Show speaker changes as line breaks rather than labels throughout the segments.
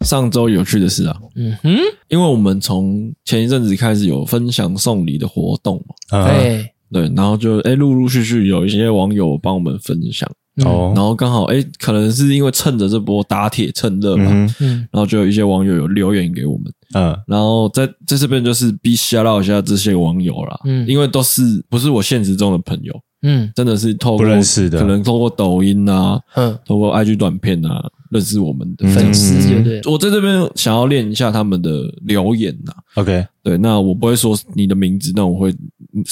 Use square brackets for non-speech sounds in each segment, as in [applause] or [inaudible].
上周有趣的事啊，嗯哼，因为我们从前一阵子开始有分享送礼的活动嘛，
对。
对，然后就哎，陆陆续续有一些网友帮我们分享哦，然后刚好哎，可能是因为趁着这波打铁趁热嘛，嗯，然后就有一些网友有留言给我们，嗯，然后在在这边就是必须要唠一下这些网友啦，嗯，因为都是不是我现实中的朋友，嗯，真的是透过不认识的，可能透过抖音啊，嗯，透过 IG 短片啊。认识我们的
粉丝，对不对？
我在这边想要练一下他们的留言呐。
OK，
对，那我不会说你的名字，但我会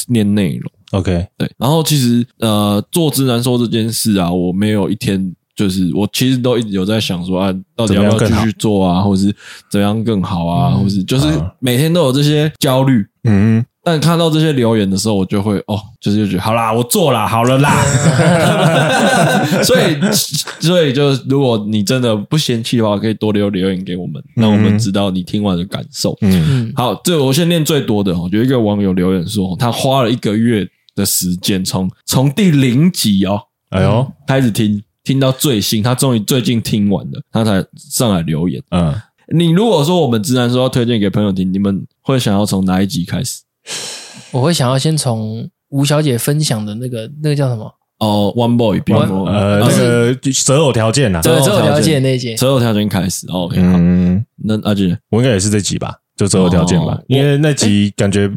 念内容。
OK，
对。然后其实呃，做直男说这件事啊，我没有一天就是我其实都一直有在想说啊，到底要不要继续做啊，或者是怎样更好啊，或是就是每天都有这些焦虑。嗯。但看到这些留言的时候，我就会哦，就是就觉得好啦，我做啦，好了啦。[laughs] 所以，所以就如果你真的不嫌弃的话，可以多留留言给我们，让我们知道你听完的感受。嗯，好，这我先念最多的哦。有一个网友留言说，他花了一个月的时间，从从第零集哦，哎呦，开始听听到最新，他终于最近听完了，他才上来留言。嗯，你如果说我们直男说要推荐给朋友听，你们会想要从哪一集开始？[sighs]
我会想要先从吴小姐分享的那个那个叫什么？
哦，One Boy，
呃，那个择偶条件呐，
择偶条件那集，
择偶条件开始。OK，好，那阿俊，
我应该也是这集吧，就择偶条件吧，因为那集感觉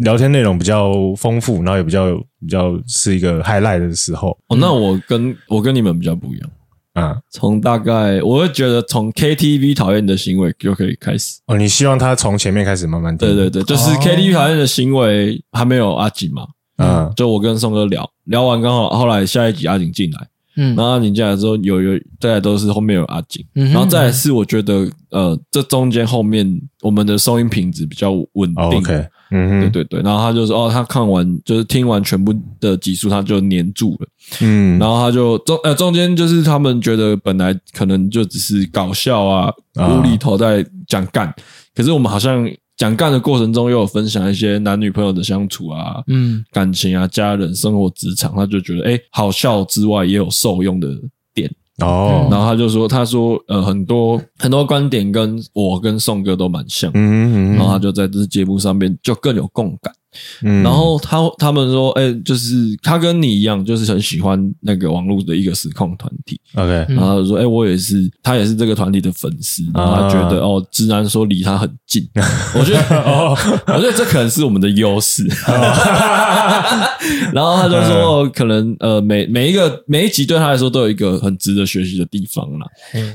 聊天内容比较丰富，然后也比较比较是一个 highlight 的时候。
哦，那我跟我跟你们比较不一样。啊，从大概我会觉得从 KTV 讨厌的行为就可以开始
哦。你希望他从前面开始慢慢听？
对对对，就是 KTV 讨厌的行为还没有阿景嘛？嗯，就我跟宋哥聊聊完，刚好后来下一集阿景进来，嗯，然后阿景进来之后有有大家都是后面有阿景，然后再来是我觉得呃这中间后面我们的收音品质比较稳定。OK。嗯，对对对，然后他就说，哦，他看完就是听完全部的集数，他就黏住了。嗯，然后他就中呃中间就是他们觉得本来可能就只是搞笑啊，无厘头在讲干，可是我们好像讲干的过程中又有分享一些男女朋友的相处啊，嗯，感情啊，家人生活职场，他就觉得哎，好笑之外也有受用的点。哦，然后他就说，他说，呃，很多很多观点跟我跟宋哥都蛮像，嗯嗯，然后他就在这节目上面就更有共感。嗯，然后他他们说，哎，就是他跟你一样，就是很喜欢那个网络的一个实况团体。OK，然后他说，哎，我也是，他也是这个团体的粉丝。然后他觉得，哦，直男说离他很近，[laughs] 我觉得，哦，我觉得这可能是我们的优势。[laughs] 然后他就说，可能呃，每每一个每一集对他来说都有一个很值得学习的地方啦。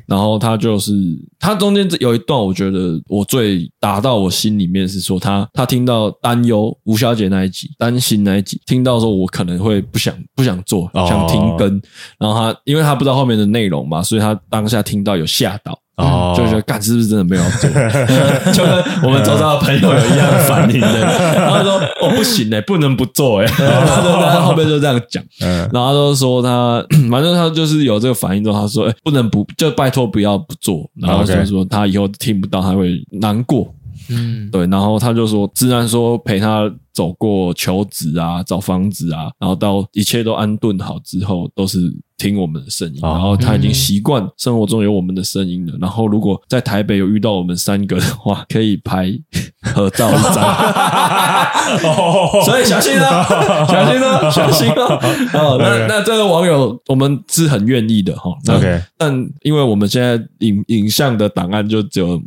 然后他就是他中间有一段，我觉得我最打到我心里面是说，他他听到担忧。吴小姐那一集，担心那一集，听到说我可能会不想不想做，想停更，然后他因为他不知道后面的内容嘛，所以他当下听到有吓到，哦，就觉得干是不是真的没有做，[laughs] 就跟我们周遭的朋友有一样的反应的，[laughs] 然后说哦不行哎，不能不做哎，[laughs] 然后他后面就这样讲，然后他就说他 [clears throat] 反正他就是有这个反应之后，他说哎不能不就拜托不要不做，然后就说他以后听不到他会难过。嗯，对，然后他就说，自然说陪他走过求职啊，找房子啊，然后到一切都安顿好之后，都是。听我们的声音，然后他已经习惯生活中有我们的声音了。然后如果在台北有遇到我们三个的话，可以拍合照一张。所以小心啊，[laughs] 小心啊，小心啊！哦，那那这个网友我们是很愿意的哈。OK，但因为我们现在影影像的档案就只有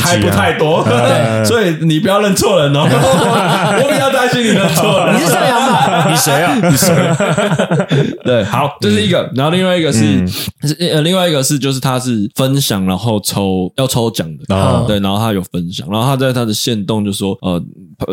还不太多，[laughs] 所以你不要认错人哦。[laughs] 我比较担心你认错人。
你是上阳吗？
你谁啊？你谁？
对，好，就是。第一个，然后另外一个是，是呃，另外一个是，就是他是分享，然后抽要抽奖的，对，然后他有分享，然后他在他的线动就说，呃，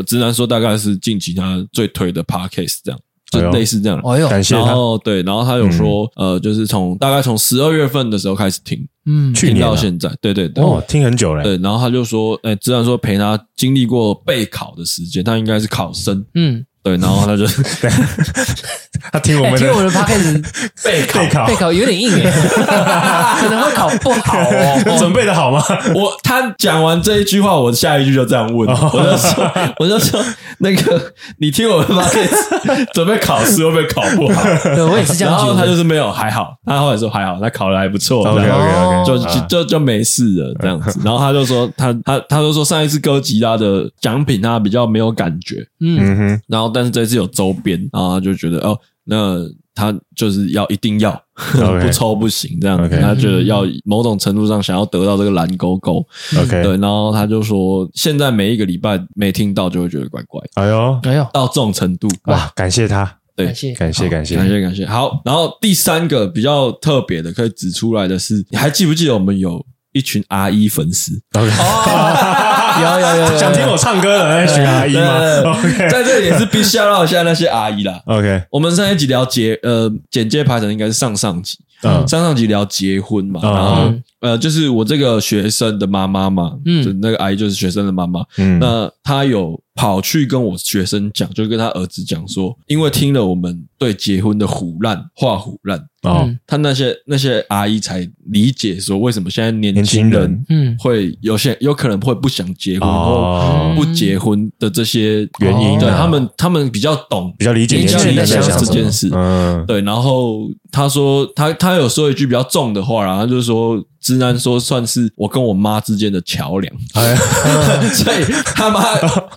直男说大概是近期他最推的 podcast 这样，就类似这样，
哎呦，
感谢他，然后对，然后他有说，呃，就是从大概从十二月份的时候开始听，嗯，去听到现在，对对对，
哦，听很久了，
对，然后他就说，哎，直男说陪他经历过备考的时间，他应该是考生，嗯。对，然后他就 [laughs]
他听我们的
听我们的 podcast
备 [laughs] 备考
备考有点硬哎，[laughs] 可能会考不好哦。
准备的好吗？
我他讲完这一句话，我下一句就这样问，我就说我就说那个你听我们 podcast 准备考试会不会考不好？
对，我也是这样。
然后他就是没有还好，他后来说还好，他考的还不错。
OK OK OK，
就就就就没事了这样子。然后他就说他他他就说上一次哥吉拉的奖品他比较没有感觉，
嗯哼，
然后但是这次有周边，然后他就觉得哦，那他就是要一定要 [laughs] 不抽不行这样子。他觉得要某种程度上想要得到这个蓝勾勾
，OK，
对。然后他就说，现在每一个礼拜没听到就会觉得怪怪。
哎呦
哎呦，
到这种程度
哇！感谢他，
对，
感谢
感谢感谢
感谢感谢。好，然后第三个比较特别的可以指出来的是，你还记不记得我们有一群阿姨粉
丝 [laughs] [laughs]
有有 [laughs]
想听我唱歌的那群阿姨吗？OK，
在这里也是必须要让一下那些阿姨啦。
OK，
我们上一集聊结呃简介排程应该是上上集，
嗯。
上上集聊结婚嘛，然后呃就是我这个学生的妈妈嘛，嗯，就那个阿姨就是学生的妈妈，嗯，那她有跑去跟我学生讲，就跟他儿子讲说，因为听了我们对结婚的唬烂话唬烂。哦，他那些那些阿姨才理解说，为什么现在年轻人。嗯。会有些有可能会不想结婚或不结婚的这些原因，对他们他们比较懂，
比较理解年轻人在想
这件事。嗯，对。然后他说他他有说一句比较重的话，然后就是说，直男说算是我跟我妈之间的桥梁。哎，[laughs] 所以他妈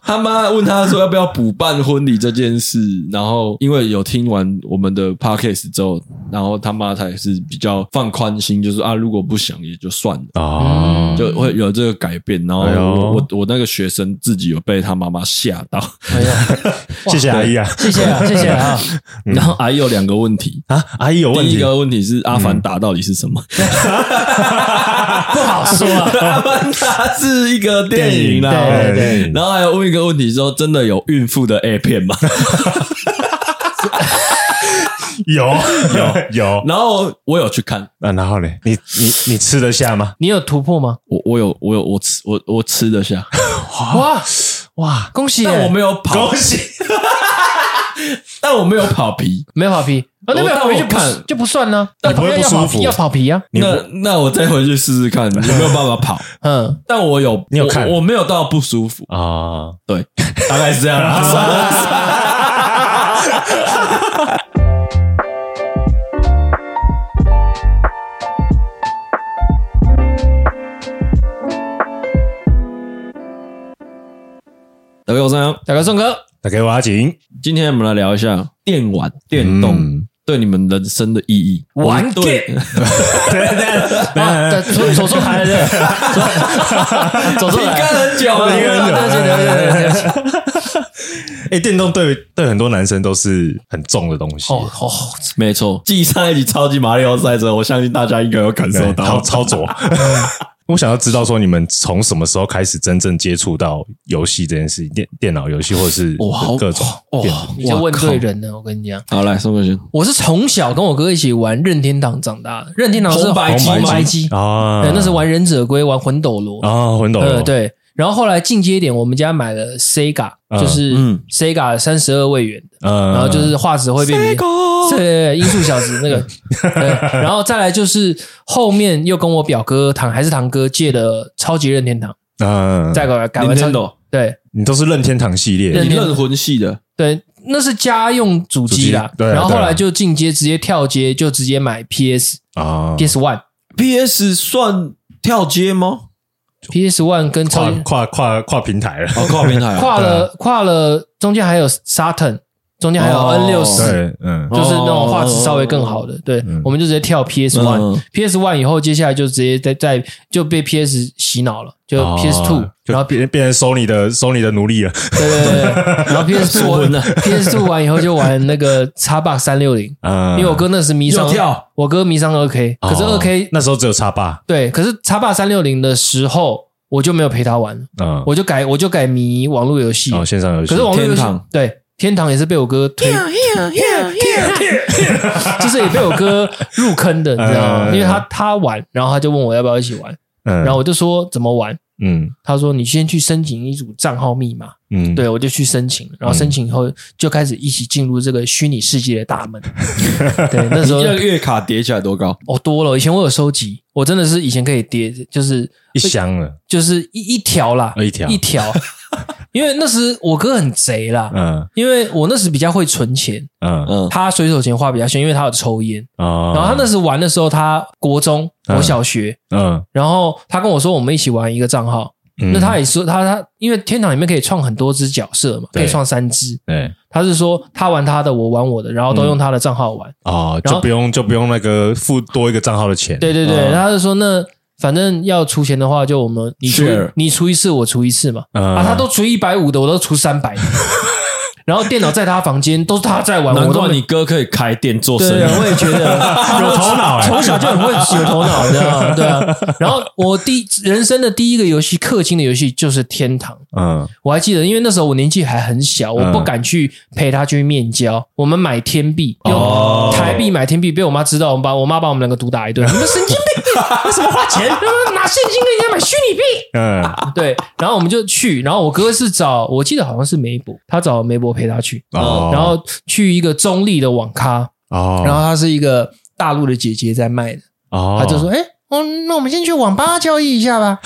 他妈问他说要不要补办婚礼这件事，然后因为有听完我们的 podcast 之后，然后。他妈才是比较放宽心，就是啊，如果不想也就算了啊，就会有这个改变。然后我我我那个学生自己有被他妈妈吓到，
哎呀，[laughs]
谢谢阿姨啊，
谢谢啊，谢谢啊。[laughs]
然后阿姨有两个问题
啊，阿姨有问题，
第一个问题是《阿凡达》到底是什么？[laughs]
不好说啊，《
阿凡达》是一个电影啦，
对对。
然后还有问一个问题说，真的有孕妇的 A 片吗？
有有有，
然后我有去看，
啊，然后呢？你你你吃得下吗？
你有突破吗？
我我有我有我吃我我吃得下，[laughs]
哇哇，恭喜！
但我没有跑，
恭喜！[laughs]
但我没有跑皮，
没有跑皮，那没有跑皮就不就不算呢？
你不会不舒服？
要跑皮啊？
那那我再回去试试看，[laughs] 有没有办法跑？嗯，但我有，
你有看？
我没有到不舒服啊，对，[laughs] 大概是这样啦。大家好，我是杨，
大家宋哥，
大家我阿景。
今天我们来聊一下电玩、电动对你们人生的意义。
玩 [laughs] 对，对对 [laughs] 对，左左手抬的，左手抬 [laughs]
很久，
很久。
哎，电动对对很多男生都是很重的东西。
哦哦，
没错。继上一集超级马里奥赛车，我相信大家应该有感受到
操作。我想要知道说，你们从什么时候开始真正接触到游戏这件事情？电电脑游戏或者是各种电脑？
你就问对人了。我跟你讲，
好来，宋哥先。
我是从小跟我哥一起玩任天堂长大的，任天堂是红白机啊，那是玩忍者龟，玩魂斗罗
啊，魂斗罗
对。然后后来进阶一点，我们家买了 Sega，就是 Sega 三十二位元的，然后就是画质会变。对，音速小子那个，对，然后再来就是后面又跟我表哥堂还是堂哥借的超级任天堂，嗯，再改改完成，对，
你都是任天堂系列，
你任魂系的，
对，那是家用主机啦，对，然后后来就进阶，直接跳阶，就直接买 PS 啊，PS One，PS
算跳阶吗
？PS One 跟
跨跨跨跨平台了，
跨平台，
跨了跨了，中间还有 Saturn。中间还有 N 六十，嗯，就是那种画质稍微更好的，对，我们就直接跳 PS One，PS One 以后，接下来就直接在在就被 PS 洗脑了，就 PS Two，然后变
变成 Sony 的 Sony 的奴隶了，
对对对，[laughs] 然后 PS Two，PS Two 完以后就玩那个 Xbox 三六零，因为我哥那时迷上，我哥迷上二 K，可是二 K
那时候只有 Xbox，
对，可是 Xbox 三六零的时候，我就没有陪他玩，嗯，我就改我就改迷网络游戏，
哦，线上游戏，
可是网络游戏对。天堂也是被我哥推，[laughs] 就是也被我哥入坑的，你知道吗？[laughs] 因为他他玩，然后他就问我要不要一起玩，然后我就说怎么玩，嗯，他说你先去申请一组账号密码，嗯，对，我就去申请，然后申请以后就开始一起进入这个虚拟世界的大门。对，那时候 [laughs]
月卡叠起来多高？
哦，多了。以前我有收集，我真的是以前可以叠，就是
一箱了，
就是一一条啦，
一条
一条。[laughs] 因为那时我哥很贼啦，嗯，因为我那时比较会存钱，嗯嗯，他随手钱花比较凶，因为他有抽烟，哦，然后他那时玩的时候，他国中，我小学，嗯，然后他跟我说，我们一起玩一个账号。嗯、那他也说他他，因为天堂里面可以创很多只角色嘛，可以创三只。对，他是说他玩他的，我玩我的，然后都用他的账号玩啊、嗯哦，
就不用就不用那个付多一个账号的钱。
对对对，哦、他是说那反正要出钱的话，就我们你出你出一次，我出一次嘛。嗯、啊，他都出一百五的，我都出三百。[laughs] 然后电脑在他房间，都是他在玩。
难怪你哥可以开店做生意。
对，我也觉得 [laughs]
有头脑，
从小就很会有头脑，知道吗？对啊。[laughs] 然后我第人生的第一个游戏氪金的游戏就是《天堂》。嗯，我还记得，因为那时候我年纪还很小，我不敢去陪他去面交。我们买天币，用台币买天币，被我妈知道，我们把我妈把我们两个毒打一顿。你们神经病，为什么花钱？现金跟人家买虚拟币？嗯，对。然后我们就去，然后我哥是找，我记得好像是梅博，他找梅博。陪他去，然后去一个中立的网咖，哦、然后他是一个大陆的姐姐在卖的，哦、他就说：“哎，哦，那我们先去网吧交易一下吧。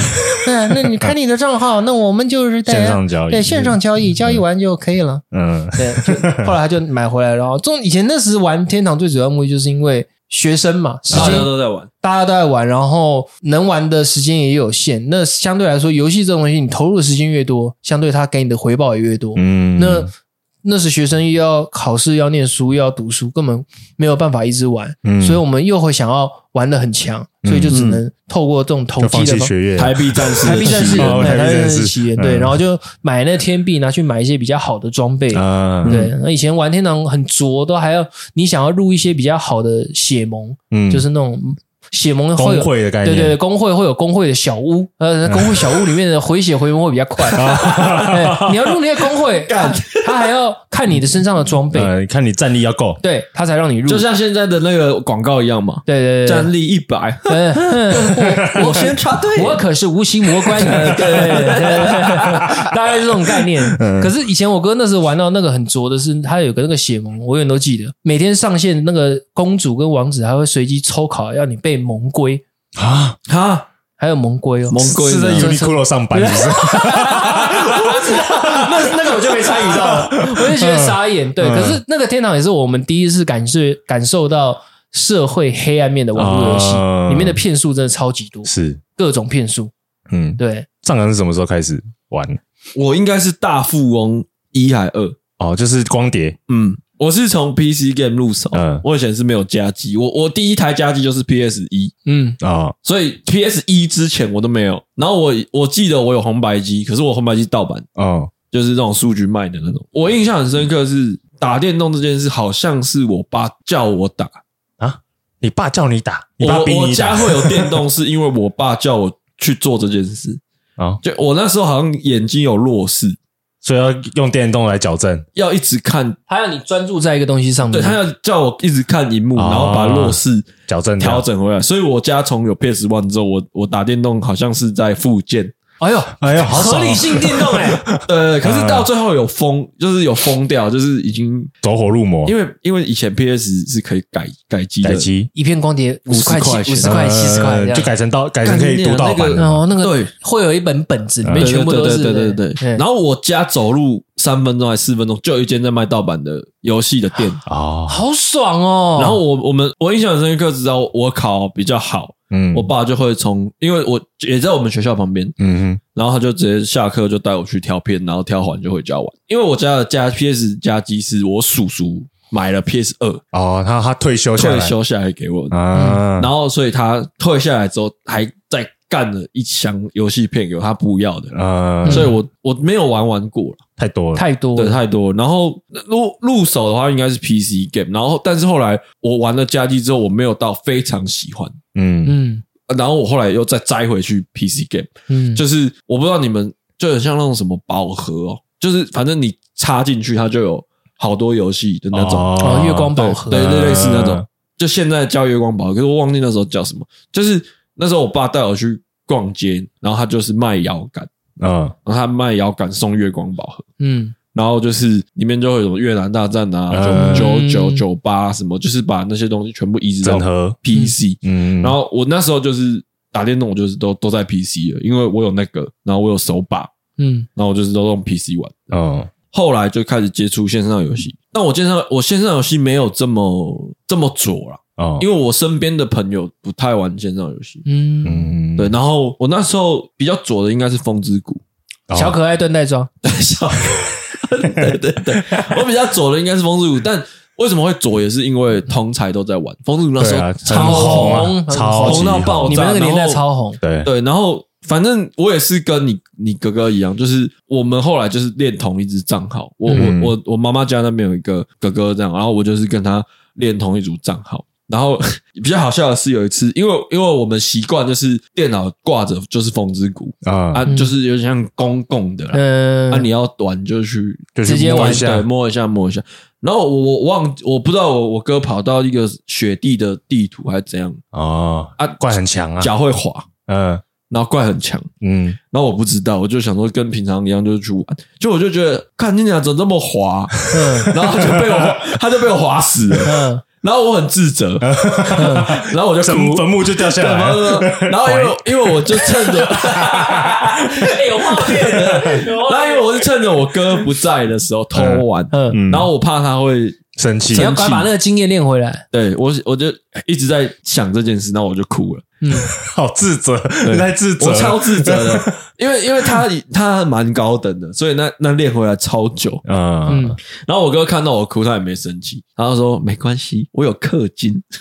对，那你开你的账号，那我们就是在线上交易，对，线上交易，交易完就可以了。嗯，对。后来他就买回来，然后中以前那时玩天堂最主要目的就是因为。学生嘛，
大家都在玩，
大家都在玩，然后能玩的时间也有限。那相对来说，游戏这种东西，你投入的时间越多，相对它给你的回报也越多。嗯，那。那时学生又要考试，要念书，又要读书，根本没有办法一直玩。嗯，所以我们又会想要玩的很强，所以就只能透过这种投机的
学业，
台币战士，
台币战士，台币战士，对，然后就买那天币，拿去买一些比较好的装备。啊，对，那以前玩天堂很拙，都还要你想要入一些比较好的血盟，嗯，就是那种。血盟会有
公会的概念，
对对对，工会会有工会的小屋，呃，工会小屋里面的回血回盟会比较快。[laughs] 你要入那个工会，[laughs] 他还要看你的身上的装备，
呃，看你战力要够，
对他才让你入。
就像现在的那个广告一样嘛，
对对对，
战力一百，[laughs]
我先插队，我可是无形魔关，对对对，大概是这种概念。可是以前我哥那时候玩到那个很拙的是，他有个那个血盟，我永远都记得，每天上线那个公主跟王子还会随机抽考，要你背。盟规啊啊，还有盟规哦，
盟规
是在 Uniqlo 上班，是不是？[laughs]
那那个我就没参与到了，[laughs] 我就觉得傻眼。对，可是那个天堂也是我们第一次感受感受到社会黑暗面的网络游戏，里面的骗术真的超级多，是各种骗术。嗯，对。
上港是什么时候开始玩？
我应该是大富翁一还二
哦，就是光碟。
嗯。我是从 PC game 入手，嗯，我以前是没有家机，我我第一台家机就是 PS 一，嗯啊，哦、所以 PS 一之前我都没有。然后我我记得我有红白机，可是我红白机盗版，哦，就是这种数据卖的那种。我印象很深刻是打电动这件事，好像是我爸叫我打
啊，你爸叫你打，你
爸
逼你打。
我我家会有电动，是因为我爸叫我去做这件事啊。哦、就我那时候好像眼睛有弱视。
所以要用电动来矫正，
要一直看，
他要你专注在一个东西上面。
对，他要叫我一直看荧幕，然后把弱视
矫正
调整回来。所以我家从有 PS One 之后，我我打电动好像是在复健。
哎呦，哎呦，合理性电动哎，[laughs]
呃，可是到最后有疯，就是有疯掉，就是已经
走火入魔。
因为因为以前 PS 是可以改改机的，
改机。
一片光碟五十块钱，五十块七十块，
就改成盗，改成可以读盗版。
哦，那个对，会有一本本子，里面全部都是
对对对。对。然后我家走路三分钟还四分钟，就有一间在卖盗版的游戏的店。
啊，好爽哦。
然后我我们我印象很深刻，知道我考比较好。嗯，我爸就会从，因为我也在我们学校旁边，嗯哼，然后他就直接下课就带我去挑片，然后挑完就回家玩。因为我家的家 PS 家机是我叔叔买了 PS 二
哦，他他退休下来。
退休下来给我的，啊、然后所以他退下来之后还再干了一箱游戏片给我，他不要的，啊、所以我我没有玩玩过了，
太多了，
太多了，
对，太多了。然后入入手的话应该是 PC game，然后但是后来我玩了家机之后，我没有到非常喜欢。嗯。嗯，然后我后来又再摘回去 PC game，嗯，就是我不知道你们就很像那种什么宝盒哦，就是反正你插进去它就有好多游戏的那种。
哦，月光宝盒，
对对，类似那种，就现在叫月光宝盒，可是我忘记那时候叫什么。就是那时候我爸带我去逛街，然后他就是卖摇杆，嗯，然后他卖摇杆送月光宝盒，嗯，然后就是里面就会有越南大战啊，九九九九八什么，就是把那些东西全部移植到 PC，嗯，然后我那时候就是打电动，我就是都都在 PC 了，因为我有那个，然后我有手把，嗯，然后我就是都用 PC 玩，嗯，后来就开始接触线上游戏，但我线上我线上游戏没有这么这么左了。哦，因为我身边的朋友不太玩线上游戏，嗯，对，然后我那时候比较左的应该是风之谷，
小可爱盾袋装，[laughs]
小，对对对，我比较左的应该是风之谷，但为什么会左也是因为通才都在玩。风之谷那时候超红，超红到爆炸，
你们那个年代超红，
对。
对，然后反正我也是跟你你哥哥一样，就是我们后来就是练同一支账号，我我我我妈妈家那边有一个哥哥这样，然后我就是跟他练同一组账号。然后 [laughs] 比较好笑的是，有一次，因为因为我们习惯就是电脑挂着就是风之谷啊，啊，就是有点像公共的，嗯，啊，你要玩就去
直接玩一
下，对，摸一下摸一下。然后我我忘，我不知道我我哥跑到一个雪地的地图还是怎样。
哦，啊，怪很强啊，
脚会滑，嗯，然后怪很强，嗯，然后我不知道，我就想说跟平常一样就是去玩，就我就觉得看你俩怎么这么滑，嗯，[laughs] 然后他就被我 [laughs] 他就被我滑死了，嗯。然后我很自责，[laughs] 然后我就
哭。坟墓就掉下来。了。
然后因为因为我就趁着 [laughs] 有画面的，然后因为我是趁着我哥不在的时候偷玩，然后我怕他会
生气，
你要快把那个经验练回来。
对我我就一直在想这件事，那我就哭了。
嗯，[laughs] 好自责，你在自责，
我超自责的，[laughs] 因为因为他他蛮高等的，所以那那练回来超久，嗯，然后我哥看到我哭，他也没生气，然后说没关系，我有氪金，[laughs]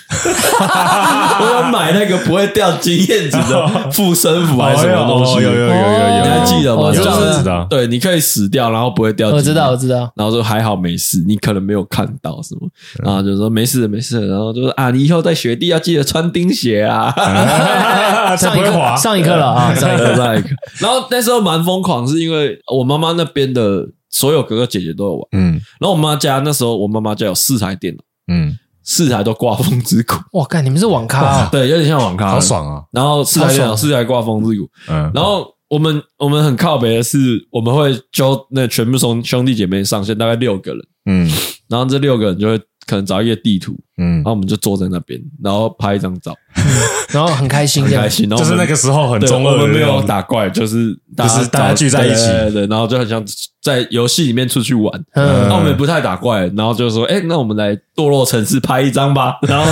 我有买那个不会掉经验值的护身符还是什么东西，
有有有有有，
你还记得吗？
就是
对，你可以死掉，然后不会掉，
我知道我知道，
然后说还好没事，你可能没有看到什么，然后就说没事没事，然后就说啊，你以后在雪地要记得穿钉鞋啊。[laughs]
上一课，上一课了啊！上一课，
上一课。然后那时候蛮疯狂，是因为我妈妈那边的所有哥哥姐姐都有玩，嗯。然后我妈家那时候，我妈妈家有四台电脑，嗯，四台都挂风之谷。
哇，干，你们是网咖啊？
对，有点像网咖，
好爽啊！
然后四台电脑，四台挂风之谷，嗯。然后我们我们很靠北的是，我们会揪那全部兄兄弟姐妹上线，大概六个人，嗯。然后这六个人就会可能找一些地图，嗯，然后我们就坐在那边，然后拍一张照。[laughs]
然后很开心，
很开心。然后
就是那个时候很中二，
我们没有打怪，就是
就是大家聚在一起，
对，然后就很像在游戏里面出去玩。那我们也不太打怪，然后就说：“哎，那我们来堕落城市拍一张吧。”然后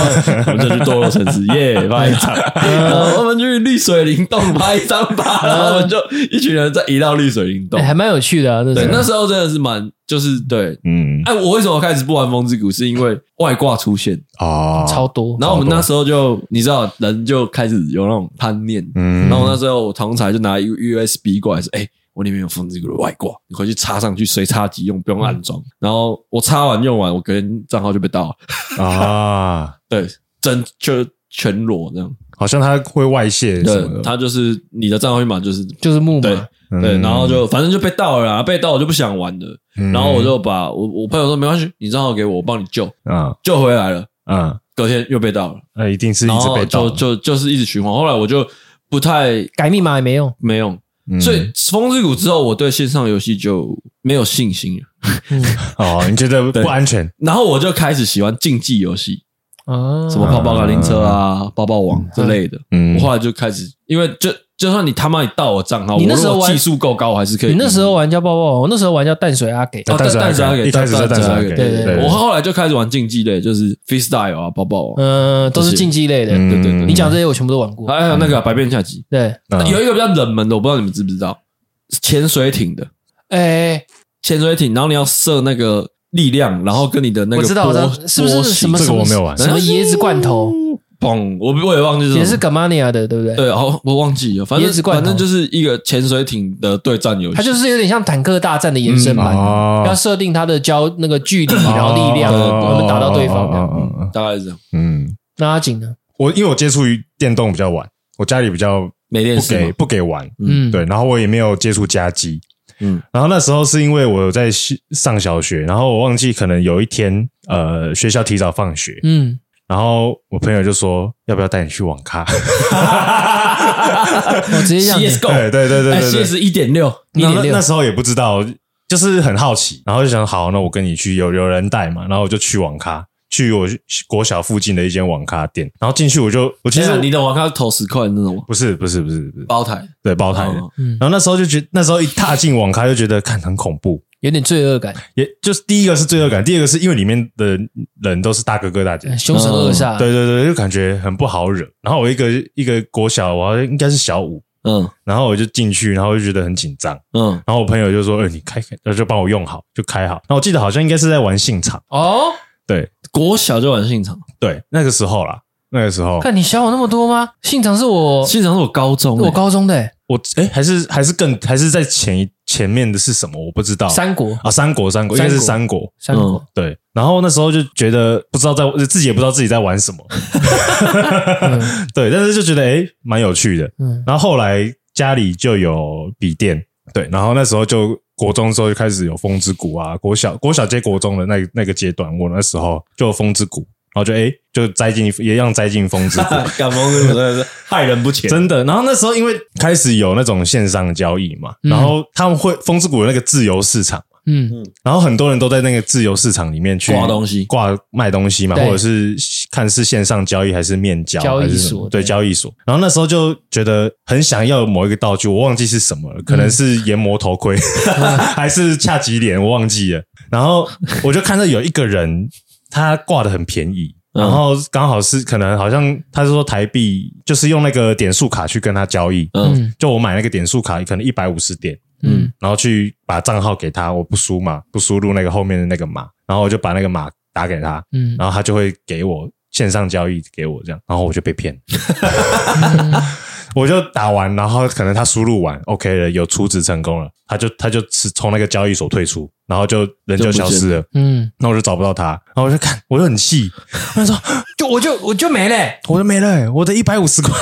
我们就去堕落城市，耶，拍一张。然后我们去绿水灵洞拍一张吧。然后我们就一群人在移到绿水灵洞，
还蛮有趣的啊。
对，那时候真的是蛮，就是对，嗯。哎，我为什么开始不玩风之谷？是因为外挂出现
啊，超多。
然后我们那时候就你知道人。就开始有那种贪念，嗯，然后那时候我同才就拿一个 USB 过来说：“哎，我里面有风之谷的外挂，你回去插上去，随插即用，不用安装。”然后我插完用完，我个人账号就被盗了啊！[laughs] 对，真就全裸这样，
好像它会外泄，
对，它就是你的账号密码就是
就是木马，
对对，然后就反正就被盗了，被盗我就不想玩了，然后我就把我我朋友说没关系，你账号给我，我帮你救啊，救回来了，嗯。隔天又被盗了，
那一定是一直被盗，
就就就是一直循环。后来我就不太
改密码也没用，
没用。所以风之谷之后，我对线上游戏就没有信心了。[laughs]
哦，你觉得不安全？
然后我就开始喜欢竞技游戏啊，什么跑跑卡丁车啊、泡泡王之类的。嗯，我后来就开始，因为就。就算你他妈你盗我账号，你那时候技术够高，我还是可以。
你那时候玩叫爆爆，我那时候玩叫淡水阿给，
淡水阿给，
一开始是淡水阿给。
对对，我后来就开始玩竞技类，就是 freestyle 啊，爆爆，
嗯，都是竞技类的。对对对，你讲这些我全部都玩过。
还有那个百变下级，
对，
有一个比较冷门的，我不知道你们知不知道，潜水艇的，哎，潜水艇，然后你要射那个力量，然后跟你的那个，
我知道，我知道，是不是什么什么什么椰子罐头？
砰！我我也忘记是。
也是 Gamania 的，对不对？
对，哦，我忘记了。反正反正就是一个潜水艇的对战游戏。
它就是有点像坦克大战的延伸版，要设定它的交那个距离，然后力量，我们打到对方。
嗯，大概是这样。
嗯，那阿景呢？
我因为我接触于电动比较晚，我家里比较
没电视，不给
不给玩。嗯，对。然后我也没有接触家机。嗯，然后那时候是因为我在上小学，然后我忘记可能有一天呃学校提早放学。嗯。然后我朋友就说要不要带你去网咖？
我 [laughs] 直接讲
CSGO，
对对对对对
，CS 一点六，
一点六。
那时候也不知道，就是很好奇，然后就想好，那我跟你去，有有人带嘛，然后我就去网咖。去我国小附近的一间网咖店，然后进去我就我其实
你的网咖是投十块那种吗？
不是不是不是不是
包台，
对包台的。然后那时候就觉得那时候一踏进网咖就觉得看很恐怖，
有点罪恶感。
也就是第一个是罪恶感，第二个是因为里面的人都是大哥哥大姐，
凶神恶煞。
对对对，就感觉很不好惹。然后我一个一个国小，我应该是小五，嗯，然后我就进去，然后就觉得很紧张，嗯，然后我朋友就说：“呃，你开开，然后就帮我用好，就开好。”然后我记得好像应该是在玩信场哦。对，国小就玩信场，对，那个时候啦，那个时候，
看你小我那么多吗？信长是我，
信长是我高中，
我高中的，
我哎，还是还是更还是在前一前面的是什么？我不知道，
三国。
啊，三国，三国，应该是三国，
三国，
对。然后那时候就觉得不知道在自己也不知道自己在玩什么，[laughs] 对，但是就觉得哎，蛮有趣的。嗯，然后后来家里就有笔电，对，然后那时候就。国中的时候就开始有风之谷啊，国小国小接国中的那那个阶段，我那时候就有风之谷，然后就诶就栽进也一样栽进风之谷，
干风之谷真的是害人不浅，
真的。然后那时候因为开始有那种线上交易嘛，嗯、然后他们会风之谷的那个自由市场。嗯嗯，然后很多人都在那个自由市场里面去
挂东西、
挂卖东西嘛，或者是看是线上交易还是面交，
交易所
对交易所。然后那时候就觉得很想要某一个道具，我忘记是什么了，可能是研磨头盔，[laughs] 还是恰吉脸，我忘记了。然后我就看到有一个人，他挂的很便宜，然后刚好是可能好像他是说台币，就是用那个点数卡去跟他交易。嗯，就我买那个点数卡，可能一百五十点。嗯，然后去把账号给他，我不输嘛，不输入那个后面的那个码，然后我就把那个码打给他，嗯，然后他就会给我线上交易给我这样，然后我就被骗，[laughs] 我就打完，然后可能他输入完，OK 了，有出值成功了，他就他就从那个交易所退出，然后就人就消失了，嗯，那我就找不到他，然后我就看，我就很气，他说
就我就我就没了，[laughs]
我就没了，我的一百五十块，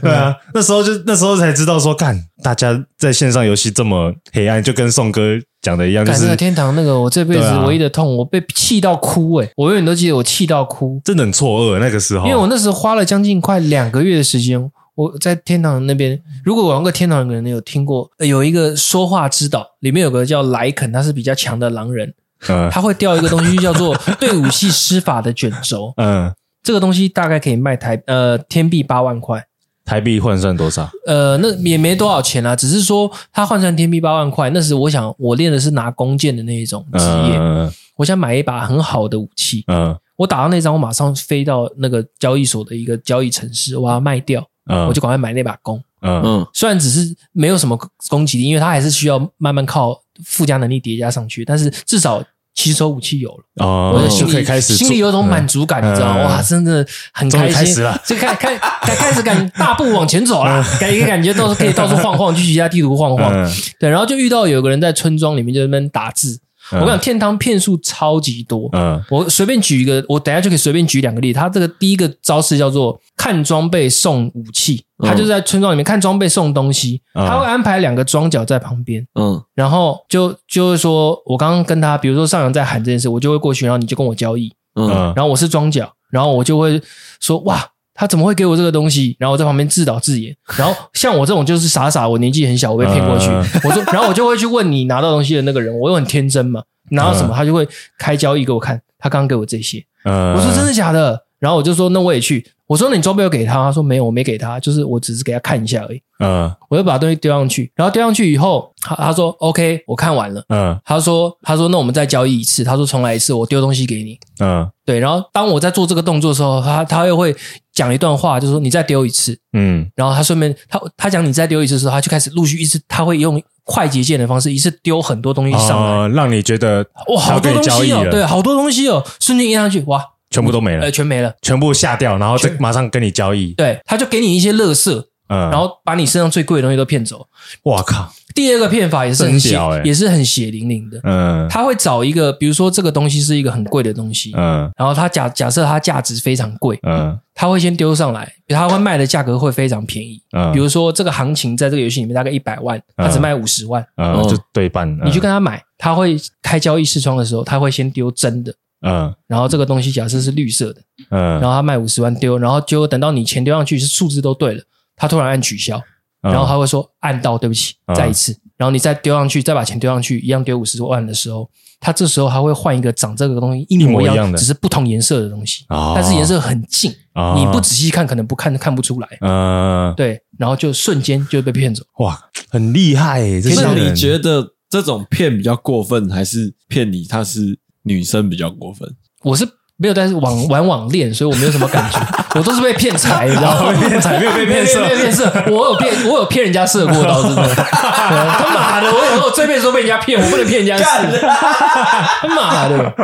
对啊，那时候就那时候才知道说干。大家在线上游戏这么黑暗，就跟宋哥讲的一样，就是
天堂那个我这辈子唯一的痛，我被气到哭诶，我永远都记得我气到哭，
真的很错愕那个时候，
因为我那时候花了将近快两个月的时间，我在天堂那边，如果玩过天堂的人有听过，有一个说话之岛，里面有个叫莱肯，他是比较强的狼人，嗯，他会掉一个东西叫做 [laughs] 对武器施法的卷轴，嗯，这个东西大概可以卖台呃天币八万块。
台币换算多少？
呃，那也没多少钱啊，只是说他换算天币八万块。那时我想，我练的是拿弓箭的那一种职业，嗯、我想买一把很好的武器。嗯，我打到那张，我马上飞到那个交易所的一个交易城市，我要卖掉。嗯，我就赶快买那把弓。嗯嗯，虽然只是没有什么攻击力，因为它还是需要慢慢靠附加能力叠加上去，但是至少。起手武器有了，哦，我的心里心里有种满足感，你知道吗？哇，真的很开心，就开 [laughs] 开开开始敢大步往前走了，[laughs] 感觉感觉到可以到处晃晃，去其他地图晃晃，对，然后就遇到有个人在村庄里面就在那边打字。我跟你讲，天堂骗术超级多。嗯，我随便举一个，我等下就可以随便举两个例子。他这个第一个招式叫做看装备送武器，他就是在村庄里面看装备送东西，他会安排两个装脚在旁边。嗯，然后就就会说，我刚刚跟他，比如说上阳在喊这件事，我就会过去，然后你就跟我交易。嗯，然后我是装脚，然后我就会说哇。他怎么会给我这个东西？然后我在旁边自导自演。[laughs] 然后像我这种就是傻傻，我年纪很小，我被骗过去。我说，然后我就会去问你拿到东西的那个人，我又很天真嘛，拿到什么他就会开交易给我看。他刚刚给我这些，我说真的假的？然后我就说那我也去。我说那你装备有给他？他说没有，我没给他，就是我只是给他看一下而已。嗯，我就把东西丢上去，然后丢上去以后，他他说 OK，我看完了。嗯，他说他说那我们再交易一次。他说重来一次，我丢东西给你。嗯，对。然后当我在做这个动作的时候，他他又会讲一段话，就是说你再丢一次。嗯，然后他顺便他他讲你再丢一次的时候，他就开始陆续一次，他会用快捷键的方式，一次丢很多东西上来，
让你觉得
哇好多东西哦，对，好多东西哦，瞬间一按上去哇，
全部都没了，
呃，全没了，
全部下掉，然后再马上跟你交易。
对，他就给你一些乐色。嗯，然后把你身上最贵的东西都骗走。
哇靠！
第二个骗法也是很血，也是很血淋淋的。嗯，他会找一个，比如说这个东西是一个很贵的东西，嗯，然后他假假设它价值非常贵，嗯，他会先丢上来，他会卖的价格会非常便宜。嗯，比如说这个行情在这个游戏里面大概一百万，他只卖五十万，
嗯，就对半。
你去跟他买，他会开交易视窗的时候，他会先丢真的。嗯，然后这个东西假设是绿色的，嗯，然后他卖五十万丢，然后结果等到你钱丢上去是数字都对了，他突然按取消，然后他会说按到对不起，再一次，然后你再丢上去，再把钱丢上去，一样丢五十万的时候，他这时候还会换一个长这个东西一模一样的，只是不同颜色的东西，但是颜色很近，你不仔细看可能不看看不出来，嗯，对，然后就瞬间就被骗走，
哇，很厉害诶，
那你觉得这种骗比较过分，还是骗你他是？女生比较过分，
我是没有，但是网 [laughs] 玩网恋，所以我没有什么感觉，[laughs] 我都是被骗财，你知道吗？
骗财没有被骗色，
骗色，我有骗，我有骗人家色过，[laughs] 倒是真的。他妈的，我有时候这辈子都被人家骗，我不能骗人家色。他妈的，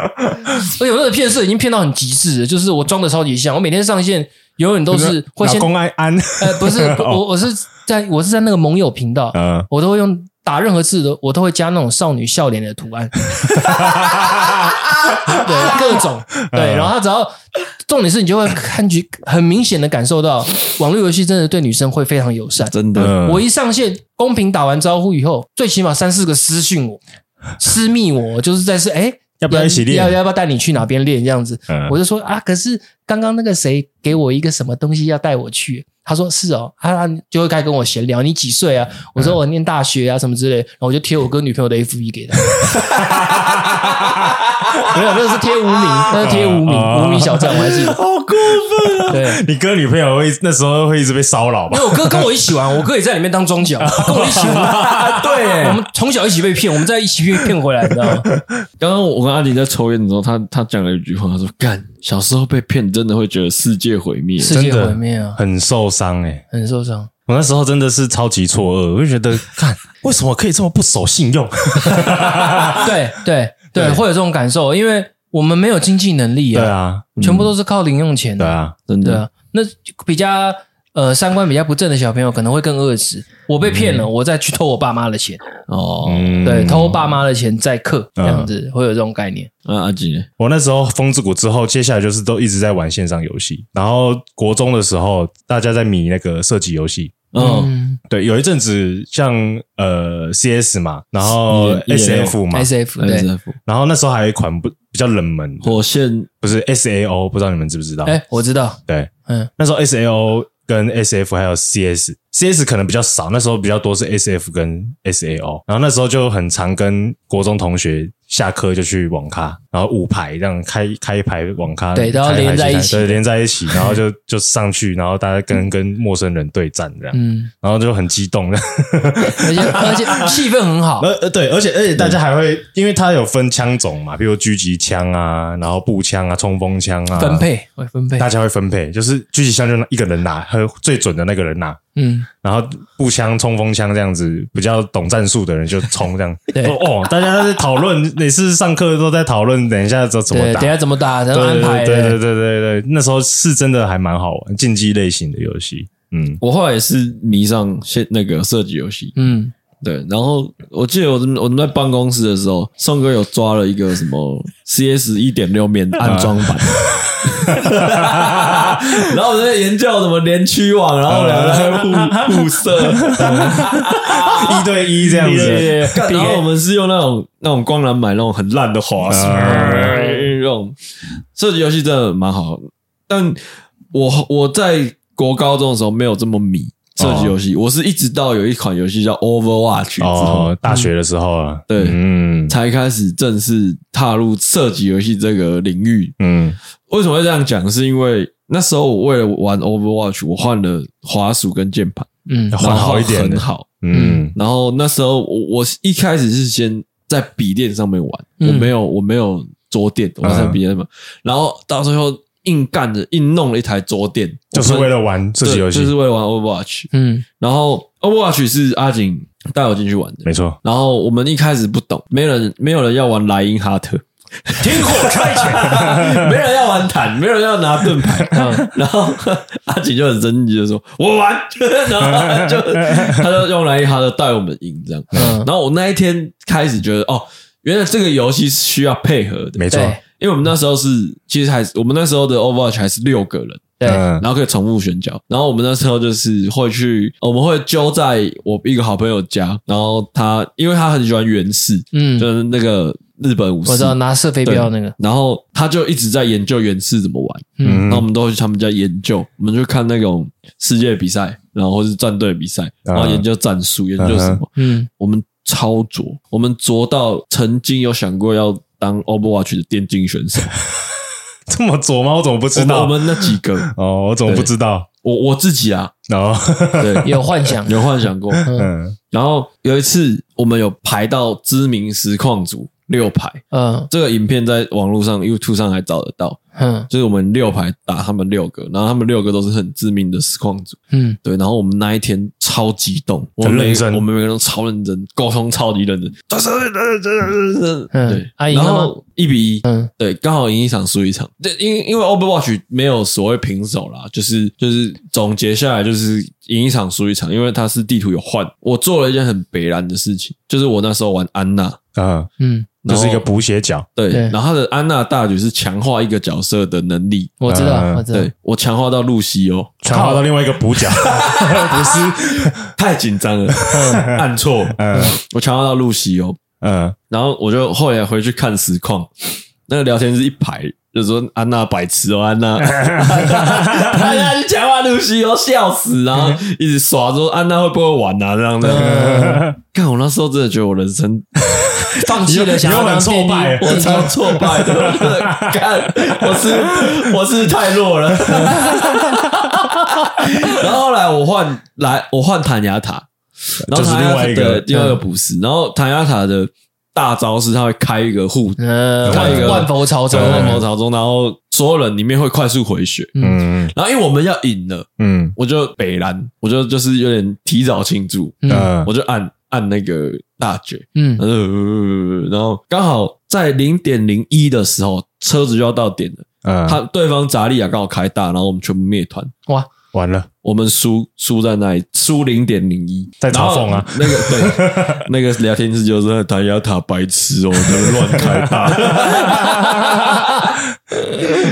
我有时候骗色已经骗到很极致了，就是我装的超级像，我每天上线永远都是会先
公安安，
呃，不是，我我是在我是在那个盟友频道，嗯，我都会用。打任何字的，我都会加那种少女笑脸的图案，[laughs] 对各种对，然后他只要重点是你就会看去很明显的感受到，网络游戏真的对女生会非常友善，
真的。
我一上线，公屏打完招呼以后，最起码三四个私讯我，[laughs] 私密我，就是在是哎，
要不要一起练？
要要不要带你去哪边练？这样子，我就说啊，可是刚刚那个谁给我一个什么东西要带我去。他说是哦，他就会开始跟我闲聊。你几岁啊？我说我念大学啊，什么之类。然后我就贴我哥女朋友的 FB 给他。[laughs] [laughs] 没有，那是贴无名，那是贴无名，无名小站，我还记得。[laughs]
好过分啊！
对，
你哥女朋友会那时候会一直被骚扰吧？
因为我哥跟我一起玩，我哥也在里面当庄脚，[laughs] 跟我一起玩。对，我们从小一起被骗，我们在一起被骗回来，你知道吗？
刚刚我跟阿迪在抽烟的时候，他他讲了一句话，他说：“干。”小时候被骗，真的会觉得世界毁灭，
世界毁灭啊，
很受伤诶，
很受伤。
我那时候真的是超级错愕，我就觉得，看为什么可以这么不守信用？
对对对，会有这种感受，因为我们没有经济能力啊，
对啊，
全部都是靠零用钱的，
对啊，
真的。
那比较。呃，三观比较不正的小朋友可能会更饿死。我被骗了，嗯、我再去偷我爸妈的钱。哦，对，偷我爸妈的钱再氪，这样子、嗯、会有这种概念。
啊，阿吉，
我那时候风之谷之后，接下来就是都一直在玩线上游戏。然后国中的时候，大家在迷那个射击游戏。嗯，对，有一阵子像呃 CS 嘛，然后 SF 嘛
，SF 对，SF。
然后那时候还有一款不比较冷门，
火线。
不是 SAO，不知道你们知不知道？
哎，我知道。
对，嗯，那时候 SAO。跟 S F 还有 C S，C S 可能比较少，那时候比较多是 S F 跟 S A O，然后那时候就很常跟国中同学下课就去网咖，然后五排这样开开一排网咖，
对，都要连在一起，
对，连在一起，然后就 [laughs] 就上去，然后大家跟跟陌生人对战这样，嗯，然后就很激动。的，[laughs]
而且而且气氛很好，
呃呃对，而且而且大家还会，因为它有分枪种嘛，比如狙击枪啊，然后步枪啊，冲锋枪啊，
分配会分配，
大家会分配，就是狙击枪就一个人拿，和最准的那个人拿。嗯，然后步枪、冲锋枪这样子，比较懂战术的人就冲这样。[laughs] 对哦，大家在讨论，每次上课都在讨论，等一下怎怎么打，
等一下怎么打，怎么安排。
对对对对对，那时候是真的还蛮好玩，竞技类型的游戏。嗯，
我后来也是迷上现那个射击游戏。嗯，对。然后我记得我我们在办公室的时候，宋哥有抓了一个什么 CS 一点六免安装版。[laughs] 然后我在研究怎么连区网，然后两个人互互射，
一对一这样子。
然后我们是用那种那种光缆买那种很烂的滑鼠，这种射击游戏真的蛮好。但我我在国高中的时候没有这么迷。射击游戏，我是一直到有一款游戏叫 Overwatch 之后，
大学的时候啊，
对，嗯，才开始正式踏入射击游戏这个领域。嗯，为什么会这样讲？是因为那时候我为了玩 Overwatch，我换了滑鼠跟键盘，嗯，
换好一点，
很好，嗯。然后那时候我我一开始是先在笔电上面玩，我没有我没有桌垫，我在笔电上面，然后到最后。硬干的，硬弄了一台桌垫，
就是为了玩这些游戏，
就是为了玩 Overwatch。嗯，然后 Overwatch 是阿景带我进去玩的，
没错。
然后我们一开始不懂，没人没有人要玩莱茵哈特，
停火差遣，[laughs]
没人要玩坦，没人要拿盾牌。然后阿景就很生气，就说：“我玩。[laughs] ”然后就他就用莱茵哈特带我们赢这样。然后我那一天开始觉得，哦，原来这个游戏是需要配合的，
没错。
因为我们那时候是，其实还是我们那时候的 Overwatch 还是六个人，对，然后可以重复选角。然后我们那时候就是会去，我们会揪在我一个好朋友家，然后他因为他很喜欢源氏，嗯，就是那个日本武士，
我知道拿射飞镖那个，
然后他就一直在研究源氏怎么玩，嗯，然后我们都会去他们家研究，我们就看那种世界比赛，然后或是战队比赛，然后研究战术，研究什么，嗯，我们超卓，我们卓到曾经有想过要当 Overwatch 的电竞选手，[laughs]
这么卓吗？我怎么不知道？
我们那几个。[laughs]
哦，我怎么不知道？
我我自己啊，哦，对，[laughs]
有幻想，
有幻想过，嗯，然后有一次我们有排到知名实况组六排，嗯，这个影片在网络上 YouTube 上还找得到。嗯，就是我们六排打他们六个，然后他们六个都是很致命的实况组。嗯，对，然后我们那一天超激动，我们每个我们每个人都超认真，沟通超级认真。对，然后一比一，嗯，对，刚好赢一场输一场。对，因为因为 Overwatch 没有所谓平手啦，就是就是总结下来就是赢一场输一场，因为它是地图有换。我做了一件很北然的事情，就是我那时候玩安娜啊，嗯。
这是一个补血角，
对。然后他的安娜大举是强化一个角色的能力，
我知道，我知道。
对，我强化到露西哦，
强化到另外一个补角，[laughs] 不是 [laughs]
太紧张了，按错。嗯，我强化到露西哦，嗯，然后我就后来回去看实况，那个聊天是一排，就说安娜白痴哦，安娜，安娜去强化露西要，笑死，然后一直耍说安娜会不会玩啊这样的。看 [laughs] 我那时候真的觉得我人生。[laughs]
放弃了，想要当挫败，
我超挫败的。看，我是我是太弱了。[laughs] 然后后来我换来，我换坦雅塔，然后是另外一个第二个不是。然后坦雅塔的大招是他会开一个护，开一个
万佛朝宗，
万佛朝宗。然后所有人里面会快速回血。嗯，然后因为我们要赢了，嗯，我就北蓝，我就就是有点提早庆祝，嗯，我就按。按那个大绝，嗯，然后刚好在零点零一的时候，车子就要到点了，嗯，他对方砸利亚刚好开大，然后我们全部灭团，
哇，完了，
我们输输在那里，输零点零一，
在嘲讽啊，
那个对，那个聊天室就是塔亚塔白痴哦，在乱开大。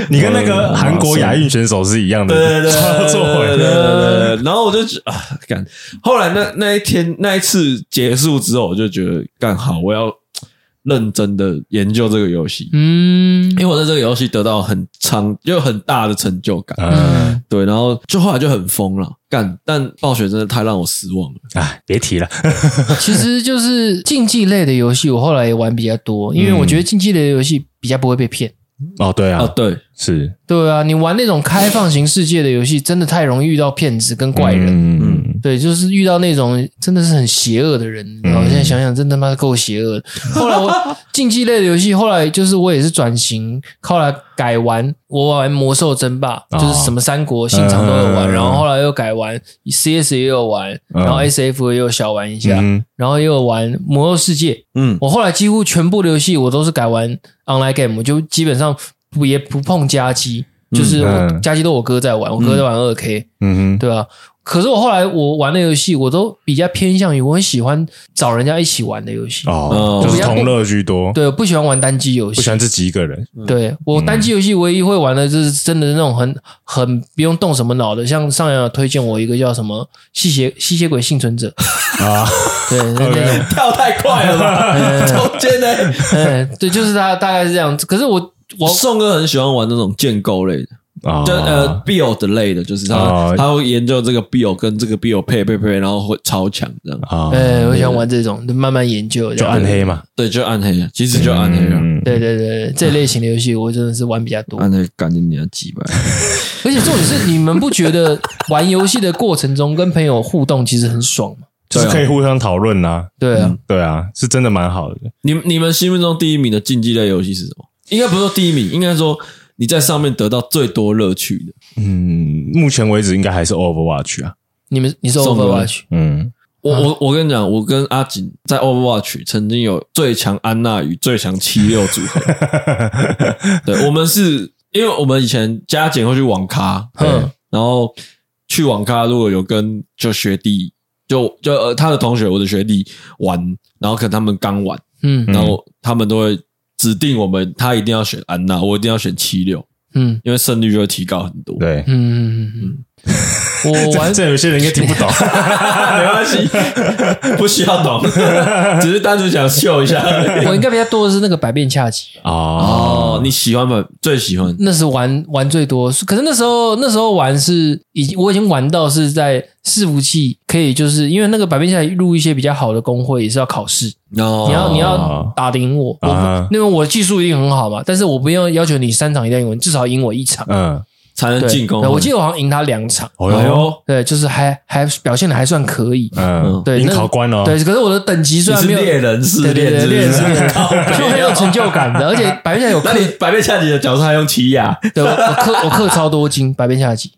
你跟那个韩国亚运选手是一样的，
对对对，对对对。然后我就啊，干。后来那那一天那一次结束之后，我就觉得干好，我要认真的研究这个游戏。嗯，因为我在这个游戏得到很长又很大的成就感。嗯，对。然后就后来就很疯了，干。但暴雪真的太让我失望了。
哎，[laughs] 别提了。[laughs]
其实就是竞技类的游戏，我后来也玩比较多，因为我觉得竞技类的游戏比较不会被骗。
哦，对啊，
哦，对，
是，
对啊，你玩那种开放型世界的游戏，真的太容易遇到骗子跟怪人，嗯，对，就是遇到那种真的是很邪恶的人，然后现在想想，真他妈够邪恶。的。后来我竞技类的游戏，后来就是我也是转型，后来改玩，我玩魔兽争霸，就是什么三国、新长都有玩，然后后来又改玩 CS 也有玩，然后 SF 也有小玩一下，然后也有玩魔兽世界，嗯，我后来几乎全部的游戏我都是改玩。online game 我就基本上不也不碰家机，就是家机都我哥在玩，我哥在玩二 K，嗯哼，对吧？可是我后来我玩的游戏，我都比较偏向于我很喜欢找人家一起玩的游戏
哦，就是同乐居多。
对，我不喜欢玩单机游戏，
不喜欢自己一个人。
对，我单机游戏唯一会玩的就是真的那种很很不用动什么脑的，像上阳推荐我一个叫什么《吸血吸血鬼幸存者》啊，[laughs] 对，那 [laughs] 种
跳太快了吧？[laughs] 中间呢？
嗯，对，就是他大概是这样子。可是我我
宋哥很喜欢玩那种建构类的。啊就呃，build 类的，就是他他会研究这个 build 跟这个 build 配配配，然后会超强这样。
哎，我想玩这种，慢慢研究。
就暗黑嘛，
对，就暗黑，其实就暗黑了。
对对对，这类型的游戏我真的是玩比较多。
暗黑感觉你要击败。[laughs]
而且重点是，你们不觉得玩游戏的过程中跟朋友互动其实很爽吗？
就是可以互相讨论呐。
对啊，
对啊，是真的蛮好的。
你你们心目中第一名的竞技类游戏是什么？应该不是说第一名，应该说。你在上面得到最多乐趣的，
嗯，目前为止应该还是 Overwatch 啊。
你们你是 Overwatch？
嗯，我我我跟你讲，我跟阿锦在 Overwatch 曾经有最强安娜与最强七六组合。[laughs] 对，我们是因为我们以前加减会去网咖，嗯，然后去网咖如果有跟就学弟就就呃他的同学我的学弟玩，然后可能他们刚玩，嗯，然后他们都会。指定我们，他一定要选安娜，我一定要选七六。
嗯，
因为胜率就会提高很多。
对，
嗯嗯嗯。[laughs] 我玩
这有些人应该听不懂，[laughs]
没关系，[laughs] 不需要懂，只是单纯想秀一下。
我应该比较多的是那个百变恰吉
哦，你喜欢吗？最喜欢？
那是玩玩最多，可是那时候那时候玩是已经我已经玩到是在伺服器可以，就是因为那个百变恰吉入一些比较好的工会也是要考试，哦、你要你要打得赢我，我因为我技术一定很好嘛，但是我不用要求你三场一定要赢我，至少赢我一场。嗯。
才能进攻。
我记得我好像赢他两场。
哦哟，
对，就是还还表现的还算可以。
嗯，对，赢考官哦。
对，可是我的等级虽然没有
猎人是猎人，猎人是
就很有成就感的，而且 [laughs] 百变恰吉有。
那你百变恰吉的角色还用奇亚？
对，我克我克超多金，百变恰吉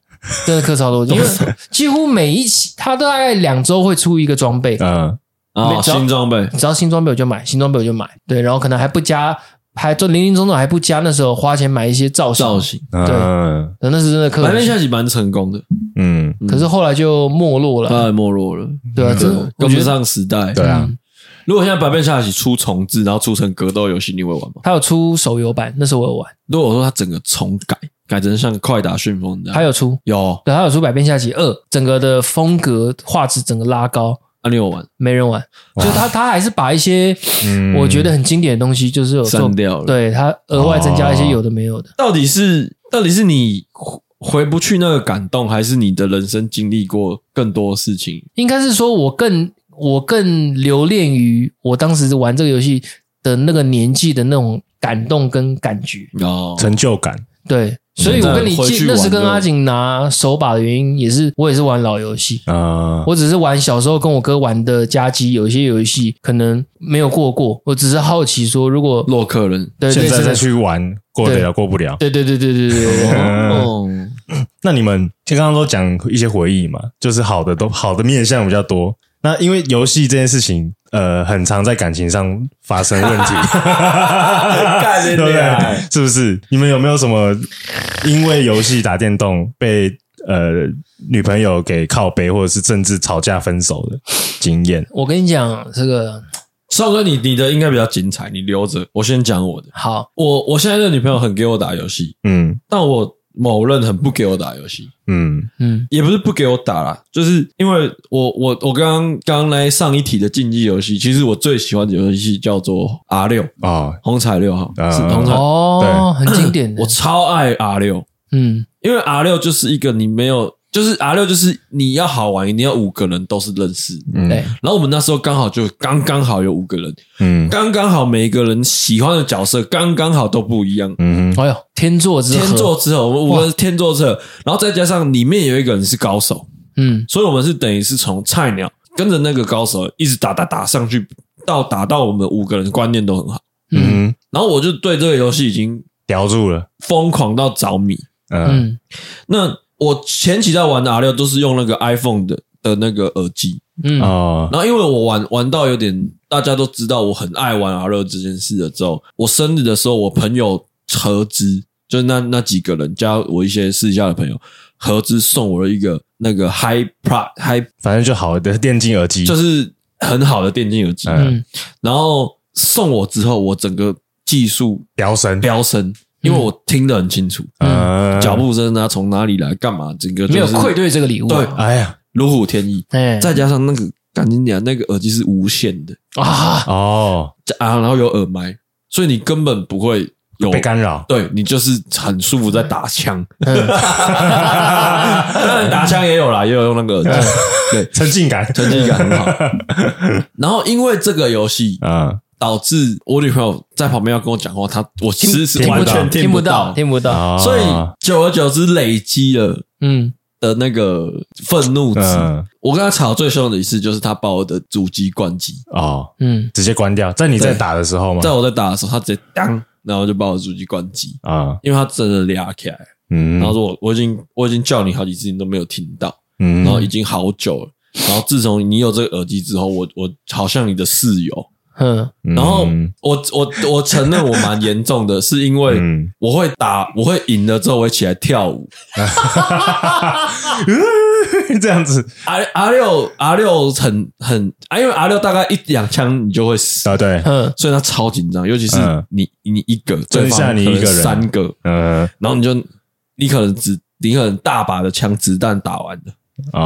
真的克超多金，[laughs] 因为几乎每一期他都大概两周会出一个装备。
嗯，啊，新装备，
只要新装备我就买，新装备我就买。对，然后可能还不加。还就零零总总还不加，那时候花钱买一些造型，
造型
对，那是真的。
百变下棋蛮成功的，
嗯，
可是后来就没落了，
太没落了，
对啊，真
跟不上时代，
对啊。
如果现在百变下棋出重置，然后出成格斗游戏，你会玩吗？
他有出手游版，那时候我有玩。
如果我说它整个重改，改成像快打旋风这样，
他有出，
有，
对，他有出百变下棋二，整个的风格画质整个拉高。
啊，你有玩？
没人玩，就他他还是把一些我觉得很经典的东西，就是有
删掉了。
对，他额外增加一些有的没有的。
到底是到底是你回不去那个感动，还是你的人生经历过更多事情？
应该是说我更我更留恋于我当时玩这个游戏的那个年纪的那种感动跟感觉
哦，
成就感。
对。所以我跟你借那时跟阿景拿手把的原因，也是我也是玩老游戏啊。我只是玩小时候跟我哥玩的家机，有一些游戏可能没有过过。我只是好奇说，如果
洛克人
现在再去玩，过得了过不了？
对对对对对对。哦，[coughs]
那你们就刚刚都讲一些回忆嘛，就是好的都好的面向比较多。那因为游戏这件事情，呃，很常在感情上发生问题，[laughs] [laughs] 对不对？是不是？你们有没有什么因为游戏打电动被呃女朋友给靠背，或者是甚至吵架分手的经验？
我跟你讲，这个
少哥，你你的应该比较精彩，你留着，我先讲我的。
好，
我我现在的女朋友很给我打游戏，嗯，但我。某人很不给我打游戏，嗯。嗯，也不是不给我打啦，就是因为我我我刚刚刚来上一题的竞技游戏，其实我最喜欢的游戏叫做 R 六啊，红彩六号是红彩。
哦，很经典的，
我超爱 R 六，嗯，因为 R 六就是一个你没有。就是 R 六，就是你要好玩，一定要五个人都是认识。嗯，然后我们那时候刚好就刚刚好有五个人，嗯，刚刚好每一个人喜欢的角色刚刚好都不一样。嗯，
哎呦，天作之合，
天作之合，我们五个人天作之合，然后再加上里面有一个人是高手，嗯，所以我们是等于是从菜鸟跟着那个高手一直打打打上去，到打到我们五个人观念都很好。嗯，然后我就对这个游戏已经
叼住了，
疯狂到着迷。嗯，那。我前期在玩的 R 六都是用那个 iPhone 的的那个耳机，嗯。啊，然后因为我玩玩到有点，大家都知道我很爱玩 R 六这件事了之后，我生日的时候，我朋友合资，就是那那几个人加我一些私下的朋友合资送我了一个那个 Hi Pro Hi，
反正就好的电竞耳机，
就是很好的电竞耳机，嗯，然后送我之后，我整个技术
飙升。
飙升。因为我听得很清楚，嗯，脚步声啊，从哪里来，干嘛，整个
没有愧对这个礼物，
对，哎呀，如虎添翼，哎，再加上那个，赶紧讲，那个耳机是无线的。啊，哦，啊，然后有耳麦，所以你根本不会有
被干扰，
对，你就是很舒服在打枪，[laughs] 当然打枪也有啦，也有用那个耳机，对，
沉浸感，
沉浸感很好。然后因为这个游戏，嗯。导致我女朋友在旁边要跟我讲话，她我其实是完全听不到，
听不到，
所以久而久之累积了嗯。的那个愤怒值。我跟她吵最凶的一次，就是她把我的主机关机。
哦，嗯，直接关掉，在你在打的时候吗？
在我在打的时候，她直接当，然后就把我主机关机。啊，因为她真的俩起来，嗯，然后说我我已经我已经叫你好几次，你都没有听到，嗯，然后已经好久了，然后自从你有这个耳机之后，我我好像你的室友。嗯，然后我我我承认我蛮严重的，是因为我会打，我会赢了之后我会起来跳舞，[laughs]
这样子。
R R 六 R 六很很啊，因为 R 六大概一两枪你就会死
啊，对，
所以他超紧张，尤其是你你一个，
剩下你一个人，
三个，嗯，然后你就你可能只你可能大把的枪子弹打完了，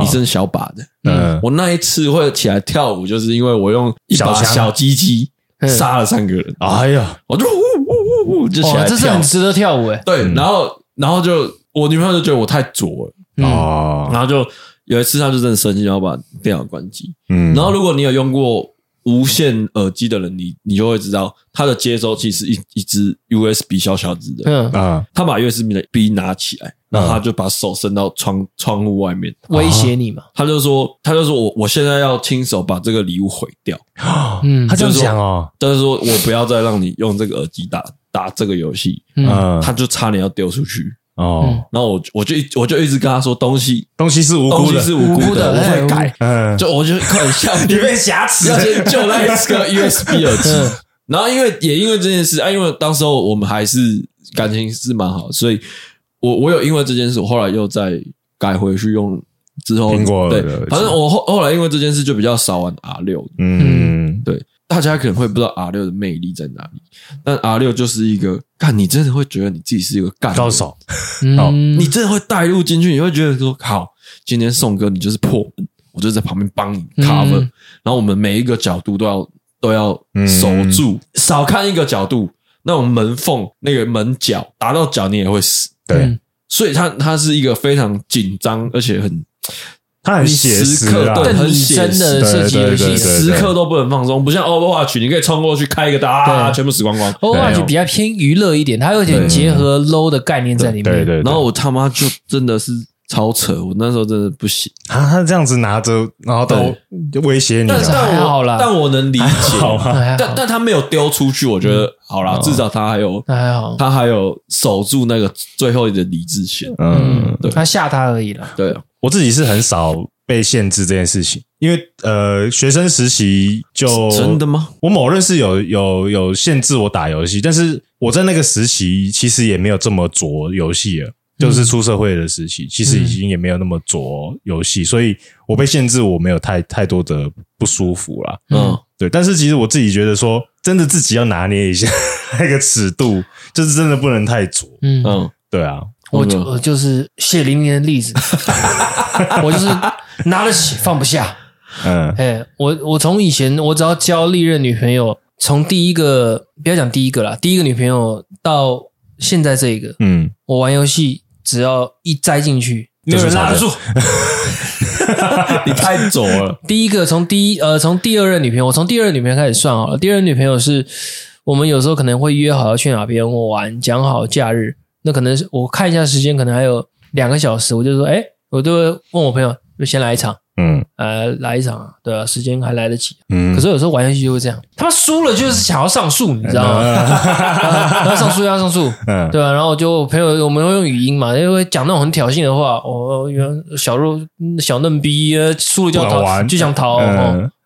你剩小把的，嗯，我那一次会起来跳舞，就是因为我用一把小鸡鸡杀了三个人，
哎呀，
我就呜呜呜呜就起来跳，
这是很值得跳舞诶，
对，然后然后就我女朋友就觉得我太左了。哦，然后就有一次，她就真的生气，然后把电脑关机。嗯，然后如果你有用过无线耳机的人，你你就会知道，它的接收器是一一只 USB 小小子的。嗯啊，他把 USB 的 B 拿起来，然后他就把手伸到窗窗户外面，
威胁你嘛？
他就说，他就说我我现在要亲手把这个礼物毁掉。[gasps]
嗯，他这样讲哦，
但是说我不要再让你用这个耳机打打这个游戏。嗯，他就差点要丢出去。哦，然后我我就我就一直跟他说，东西
东西是无辜的，
是无辜的，我会改。嗯，就我就很像 [laughs]
里面瑕疵，
要先救那一个 [laughs] USB 耳机。然后因为也因为这件事啊，因为当时候我们还是感情是蛮好，所以我我有因为这件事，我后来又再改回去用之后
苹果
对，反正我后后来因为这件事就比较少玩 R 六。嗯，对。大家可能会不知道 R 六的魅力在哪里，但 R 六就是一个，干你真的会觉得你自己是一个干
高手，
好，你真的会带入进去，你会觉得说，好，今天宋哥你就是破门，我就在旁边帮你 cover，然后我们每一个角度都要都要守住，少看一个角度，那种门缝那个门角打到脚你也会死，
对，
所以他他是一个非常紧张而且很。
他很写实，
对，很拟真的设计游戏，
时刻都不能放松，不像 Overwatch，你可以冲过去开一个大，全部死光光。
Overwatch 比较偏娱乐一点，它有点结合 low 的概念在里面。
对对。
然后我他妈就真的是超扯，我那时候真的不行
啊！他这样子拿着，然后都威胁你，
但但我但我能理解，但但他没有丢出去，我觉得好啦，至少他还有还好，他还有守住那个最后的理智线。
嗯，对，他吓他而已了。
对。
我自己是很少被限制这件事情，因为呃，学生实习就
真的吗？
我某任是有有有限制我打游戏，但是我在那个时期其实也没有这么着游戏了，就是出社会的时期，其实已经也没有那么着游戏，所以我被限制，我没有太太多的不舒服啦。嗯，对。但是其实我自己觉得说，真的自己要拿捏一下 [laughs] 那个尺度，就是真的不能太着。嗯嗯，对啊。
我就我就是血淋淋的例子，[laughs] 我就是拿得起放不下。嗯，哎，我我从以前我只要交历任女朋友，从第一个不要讲第一个啦，第一个女朋友到现在这一个，嗯，我玩游戏只要一栽进去，没有人拉得住。[laughs]
你太左了。[laughs]
第一个从第一呃从第二任女朋友，我从第二任女朋友开始算好了。第二任女朋友是我们有时候可能会约好要去哪边玩，讲好假日。那可能是我看一下时间，可能还有两个小时，我就说，哎，我就会问我朋友，就先来一场，嗯，呃，来一场啊，对啊，时间还来得及，嗯。可是有时候玩游戏就会这样，他妈输了就是想要上诉，你知道吗？要上诉要上诉，嗯，对啊。然后就朋友我们会用语音嘛，因为讲那种很挑衅的话，哦，原小肉小嫩逼，输了就要逃，就想逃，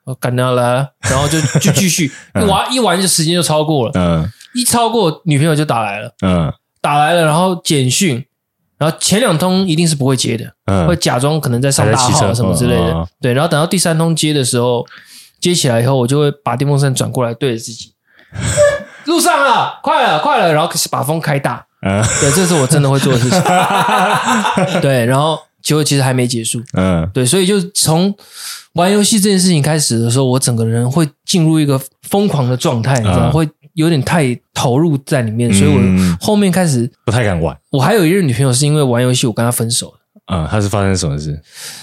哦，干他了，然后就就继续一玩一玩就时间就超过了，嗯，一超过女朋友就打来了，嗯。打来了，然后简讯，然后前两通一定是不会接的，嗯、会假装可能在上大号什么之类的，哦、对。然后等到第三通接的时候，接起来以后，我就会把电风扇转过来对着自己，[laughs] 路上了，快了，快了，然后把风开大，嗯、对，这是我真的会做的事情，[laughs] 对。然后结果其实还没结束，嗯，对，所以就从玩游戏这件事情开始的时候，我整个人会进入一个疯狂的状态，你知道吗？嗯、会。有点太投入在里面，所以我后面开始
不太敢玩。
我还有一任女朋友是因为玩游戏，我跟她分手了。
嗯，她是发生什么事？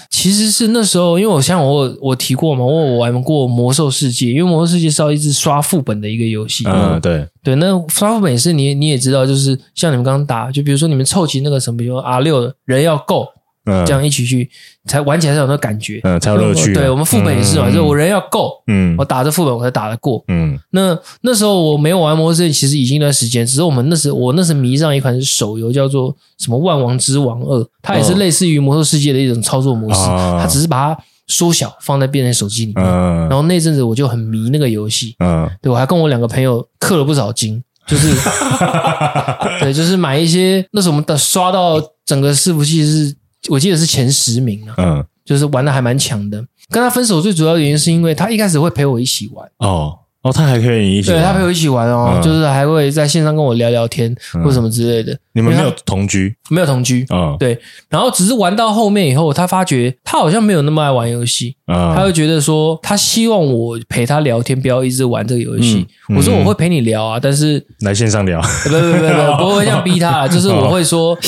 其实是那时候，因为我像我我提过嘛，我我玩过魔兽世界，因为魔兽世界是要一直刷副本的一个游戏。
嗯，对
对，那刷副本也是你你也知道，就是像你们刚刚打，就比如说你们凑齐那个什么，比如 R 六的人要够。嗯，这样一起去才玩起来才有那感觉，
嗯，才有乐趣。
对，我们副本也是嘛，就是我人要够，嗯，我打着副本我才打得过，嗯。那那时候我没有玩魔兽世界，其实已经一段时间，只是我们那时我那时迷上一款是手游，叫做什么《万王之王二》，它也是类似于魔兽世界的一种操作模式，它只是把它缩小放在变成手机里面。然后那阵子我就很迷那个游戏，嗯，对，我还跟我两个朋友氪了不少金，就是 [laughs] 对，就是买一些那时候我们的刷到整个伺服器是。我记得是前十名啊。嗯，就是玩的还蛮强的。跟他分手最主要的原因是因为他一开始会陪我一起玩。
哦。哦，他还可以你一起玩，
对，他陪我一起玩哦，就是还会在线上跟我聊聊天或什么之类的。
你们没有同居？
没有同居啊？对。然后只是玩到后面以后，他发觉他好像没有那么爱玩游戏啊，他会觉得说他希望我陪他聊天，不要一直玩这个游戏。我说我会陪你聊啊，但是
来线上聊，
不不不不，不会这样逼他，[laughs] 就是我会说。[laughs]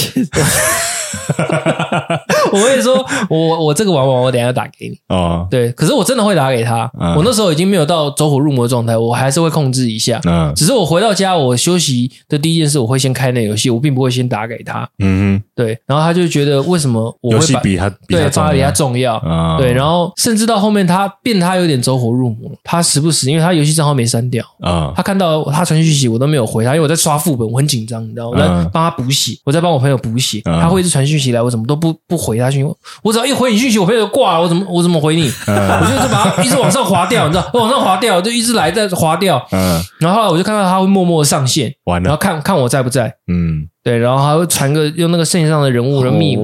我会说，我我这个玩完，我等一下打给你。哦，对，可是我真的会打给他。我那时候已经没有到走火入魔的状态，我还是会控制一下。嗯，只是我回到家，我休息的第一件事，我会先开那游戏，我并不会先打给他。嗯哼，对。然后他就觉得为什么我会把
比他对
发比他重要？对，然后甚至到后面他变他有点走火入魔，他时不时因为他游戏账号没删掉。啊，他看到他传讯息我都没有回他，因为我在刷副本，我很紧张，你知道，我在帮他补血，我在帮我朋友补血，他会一直传讯息来，我怎么都不不回他讯息，我只要一回你讯息，我朋友就挂了，我怎么我怎么回你？我就是把他一直往上滑掉，你知道，往上滑掉，就一直来在滑掉。嗯，然后后来我就看到他会默默上线，完了，然后看看我在不在。嗯，对，然后还会传个用那个圣上的人物的密码，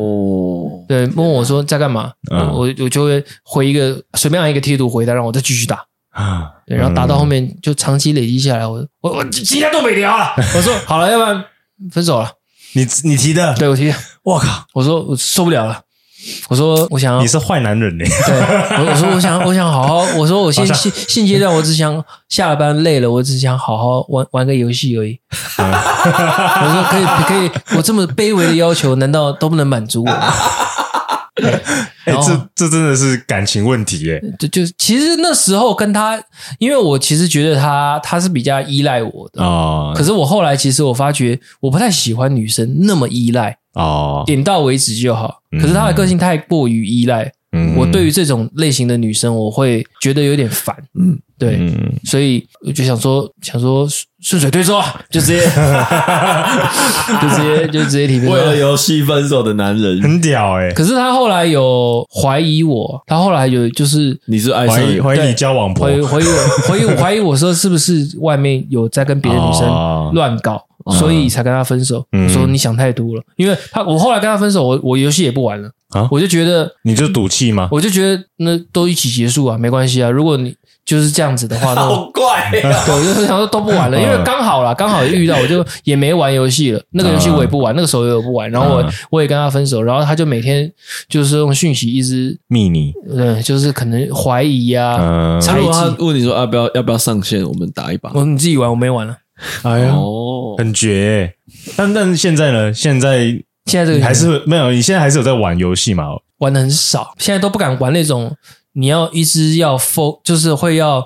对，问我说在干嘛？我我就会回一个随便按一个贴图回他，让我再继续打。啊，对，然后打到后面就长期累积下来，我我我今天都没聊了。我说好了，要不然分手了。
你你提的，
对我提的。
我靠！
我说我受不了了。我说我想要，
你是坏男人呢。
对，我我说我想 [laughs] 我想好好。我说我现现现阶段我只想下了班累了，我只想好好玩玩个游戏而已。我说可以可以，我这么卑微的要求，难道都不能满足我吗？[laughs]
哎，这这真的是感情问题耶！
就就其实那时候跟他，因为我其实觉得他他是比较依赖我的啊。可是我后来其实我发觉我不太喜欢女生那么依赖哦，点到为止就好。可是她的个性太过于依赖，我对于这种类型的女生，我会觉得有点烦。嗯。对，所以我就想说，想说顺水推舟，就直接，[laughs] 就直接，就直接提。
为了游戏分手的男人。
很屌哎！
可是他后来有怀疑我，他后来有就是
你是爱
怀疑怀疑你交往婆，
怀疑怀疑我怀疑我 [laughs] 怀疑我说是不是外面有在跟别的女生乱搞，所以才跟他分手。我说你想太多了，因为他我后来跟他分手，我我游戏也不玩了啊，我就觉得
你就赌气吗？
我就觉得那都一起结束啊，没关系啊，如果你。就是这样子的话，[laughs]
好怪、啊。[laughs] 对，
我就想说都不玩了，[laughs] 因为刚好啦，刚好遇到，我就也没玩游戏了。那个游戏我也不玩，那个手游也不玩。然后我我也跟他分手，然后他就每天就是用讯息一直
密你，
对，就是可能怀疑呀、啊。
他如果他问你说要不要要不要上线，我们打一把。
我你自己玩，我没玩了。
哎呀，哦很绝。但但是现在呢？现在
现在这个
还是没有？你现在还是有在玩游戏吗？
玩的很少，现在都不敢玩那种。你要一直要 fo，就是会要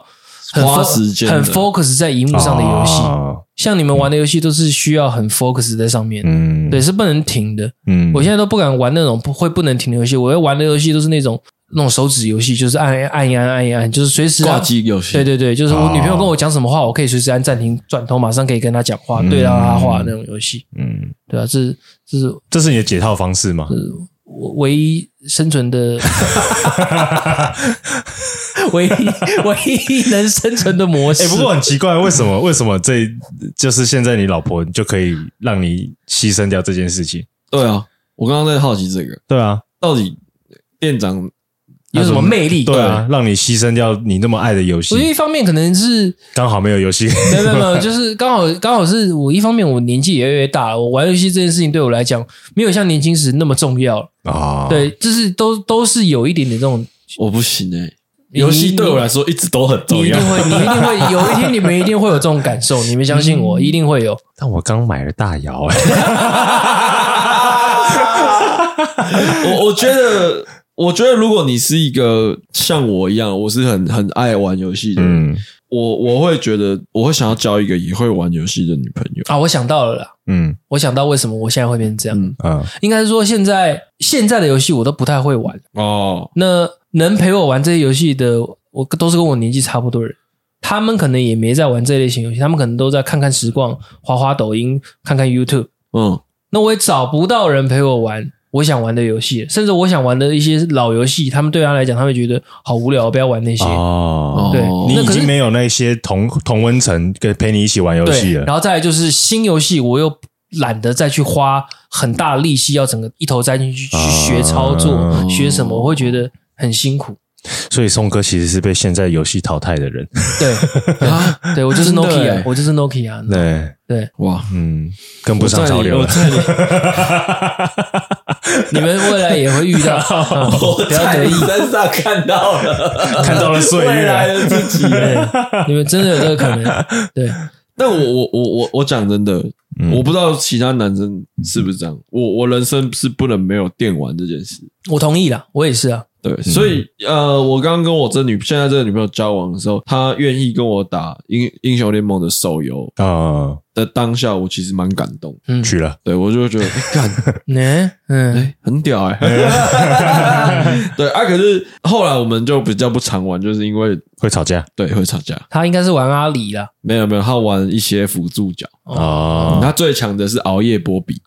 花时间，
很 focus 在荧幕上的游戏。像你们玩的游戏都是需要很 focus 在上面，嗯，对，是不能停的。嗯，我现在都不敢玩那种不会不能停的游戏。我要玩的游戏都是那种那种手指游戏，就是按按一按按一按，就是随时
挂机游戏。
对对对，就是我女朋友跟我讲什么话，我可以随时按暂停，转头马上可以跟她讲话，对到她话那种游戏。嗯，对啊，这是这是
这是你的解套方式吗？
是，我唯一生存的 [laughs] [laughs] 唯一唯一能生存的模式。
哎，不过很奇怪，为什么 [laughs] 为什么这就是现在你老婆就可以让你牺牲掉这件事情？
对啊，我刚刚在好奇这个。
对啊，
到底店长
有什么魅力？
对啊，让你牺牲掉你那么爱的游戏。
我一方面可能是
刚 [laughs] 好没有游戏，
没有没有没有，就是刚好刚好是我一方面我年纪也越来越大了，我玩游戏这件事情对我来讲没有像年轻时那么重要。啊，对，就是都都是有一点点这种，
我不行哎，游戏对我来说一直都很重要。
你一定会，你一定会有一天，你们一定会有这种感受，你们相信我，一定会有。
但我刚买了大摇哎，[laughs] [laughs]
我我觉得，我觉得如果你是一个像我一样，我是很很爱玩游戏的人。我我会觉得，我会想要交一个也会玩游戏的女朋友
啊！我想到了啦，嗯，我想到为什么我现在会变成这样，嗯，嗯应该是说现在现在的游戏我都不太会玩哦。那能陪我玩这些游戏的，我都是跟我年纪差不多的人，他们可能也没在玩这类型游戏，他们可能都在看看实况、滑滑抖音、看看 YouTube，嗯，那我也找不到人陪我玩。我想玩的游戏，甚至我想玩的一些老游戏，他们对他来讲，他会觉得好无聊，不要玩那些。哦，对，
你已经没有那些同同温层跟陪你一起玩游戏了。
然后再来就是新游戏，我又懒得再去花很大的力气，要整个一头栽进去去学操作，啊、学什么，我会觉得很辛苦。[laughs]
所以松哥其实是被现在游戏淘汰的人。[laughs]
对啊，对我就是 Nokia，我就是 Nokia。
对
对，
哇，嗯，跟不上潮流了。[laughs]
你们未来也会遇到，
我在你身上看到了，
看到了岁月
来的自己。
你们真的有这个可能？对。
但我我我我我讲真的，我不知道其他男生是不是这样。我我人生是不能没有电玩这件事。
我同意啦，我也是啊。
对，所以呃，我刚刚跟我这女现在这个女朋友交往的时候，她愿意跟我打英英雄联盟的手游。啊的当下，我其实蛮感动。
嗯，去了，
对我就觉得 [laughs] 干，
嗯嗯，
很屌哎。[laughs] 对啊，可是后来我们就比较不常玩，就是因为
会吵架。
对，会吵架。
他应该是玩阿里啦，
没有没有，他玩一些辅助角哦。他最强的是熬夜波比，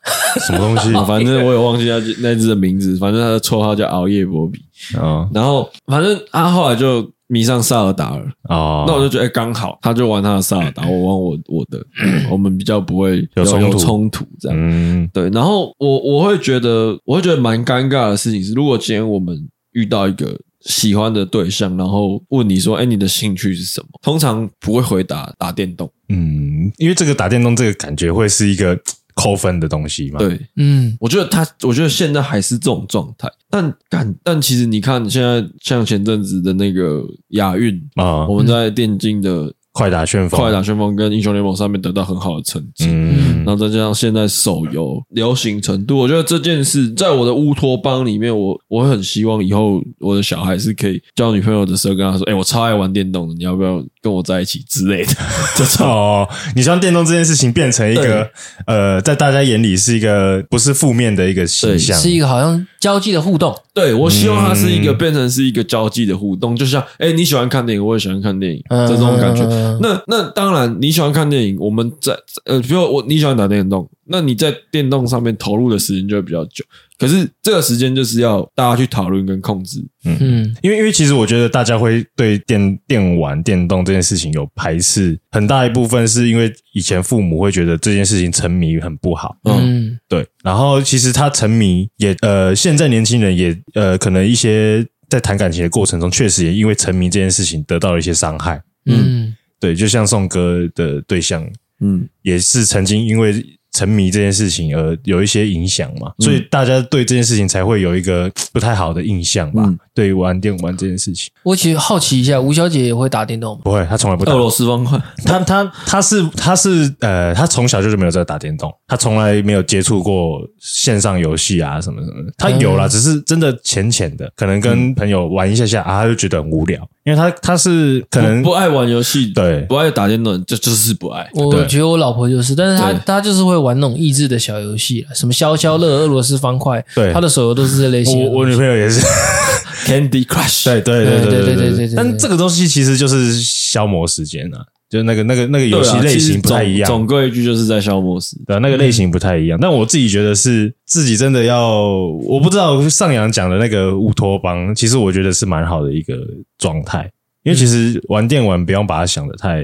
什么东西？[laughs]
反正我也忘记他那只的名字，反正他的绰号叫熬夜波比。哦，然后反正他后来就迷上萨尔达尔哦，那我就觉得刚好，他就玩他的萨尔达，[laughs] 我玩我我的，[laughs] 我们比较不会有冲突冲突这样，嗯，对。然后我我会觉得，我会觉得蛮尴尬的事情是，如果今天我们遇到一个喜欢的对象，然后问你说，哎，你的兴趣是什么？通常不会回答打电动，
嗯，因为这个打电动这个感觉会是一个。扣分的东西嘛？
对，嗯，我觉得他，我觉得现在还是这种状态。但但但其实你看，现在像前阵子的那个亚运啊，我们在电竞的。
快打旋风，
快打旋风跟英雄联盟上面得到很好的成绩，嗯，然后再加上现在手游流行程度，我觉得这件事在我的乌托邦里面，我我很希望以后我的小孩是可以交女朋友的时候跟他说，哎，我超爱玩电动的，你要不要跟我在一起之类的？
就哦，你希望电动这件事情变成一个呃，在大家眼里是一个不是负面的一个形象，
是一个好像交际的互动。
对，我希望它是一个变成是一个交际的互动，就像哎，你喜欢看电影，我也喜欢看电影，这种感觉。那那当然，你喜欢看电影，我们在呃，比如我你喜欢打电动，那你在电动上面投入的时间就会比较久。可是这个时间就是要大家去讨论跟控制，
嗯。嗯，因为因为其实我觉得大家会对电电玩电动这件事情有排斥，很大一部分是因为以前父母会觉得这件事情沉迷很不好，嗯，对。然后其实他沉迷也呃，现在年轻人也呃，可能一些在谈感情的过程中，确实也因为沉迷这件事情得到了一些伤害，嗯。对，就像宋哥的对象，嗯，也是曾经因为沉迷这件事情而有一些影响嘛，所以大家对这件事情才会有一个不太好的印象吧。对于玩电玩这件事情，
我其实好奇一下，吴小姐也会打电动吗？
不会，她从来不打。
俄罗斯方块，
她她她是她是呃，她从小就是没有在打电动，她从来没有接触过线上游戏啊什么什么的。她有啦，只是真的浅浅的，可能跟朋友玩一下下啊，她就觉得很无聊。因为她她是可能
不爱玩游戏，
对，
不爱打电动，就就是不爱。
我觉得我老婆就是，但是她她就是会玩那种益智的小游戏，什么消消乐、俄罗斯方块，对，她的手游都是这类型。
我我女朋友也是 [laughs]
Candy Crush，
对对对对对对对。但这个东西其实就是消磨时间啊。就那个那个那个游戏类型不太一样，
总归一句就是在消磨时。
对，那个类型不太一样。但我自己觉得是自己真的要，我不知道上扬讲的那个乌托邦，其实我觉得是蛮好的一个状态。因为其实玩电玩不用把它想的太，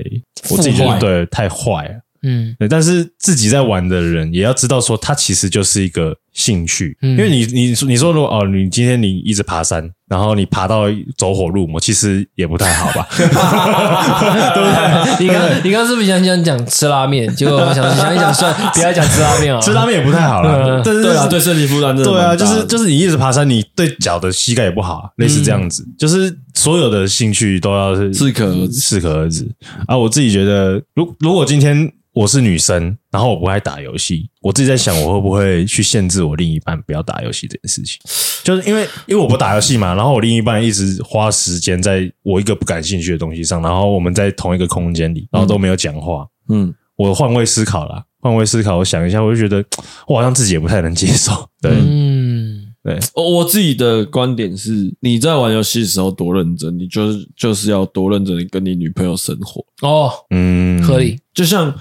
我自己觉得对太坏了。嗯，对。但是自己在玩的人也要知道说，它其实就是一个兴趣。因为你你你说如果哦，你今天你一直爬山。然后你爬到走火入魔，其实也不太好吧？[laughs] 对不
对？你刚你刚是不是想讲讲吃拉面？结果我想想一想，算不要讲吃拉面啊，
吃拉面也不太好了。但是
对啊，对身体负担真的。
对啊，就是就是你一直爬山，你对脚的膝盖也不好，类似这样子。就是所有的兴趣都要是
适可
适可而止啊！我自己觉得，如如果今天。我是女生，然后我不爱打游戏。我自己在想，我会不会去限制我另一半不要打游戏这件事情？就是因为因为我不打游戏嘛，然后我另一半一直花时间在我一个不感兴趣的东西上，然后我们在同一个空间里，然后都没有讲话。嗯，我换位思考啦，换位思考，我想一下，我就觉得我好像自己也不太能接受。对，嗯，对，
我自己的观点是，你在玩游戏的时候多认真，你就是就是要多认真的跟你女朋友生活。
哦，嗯，可以，
就像。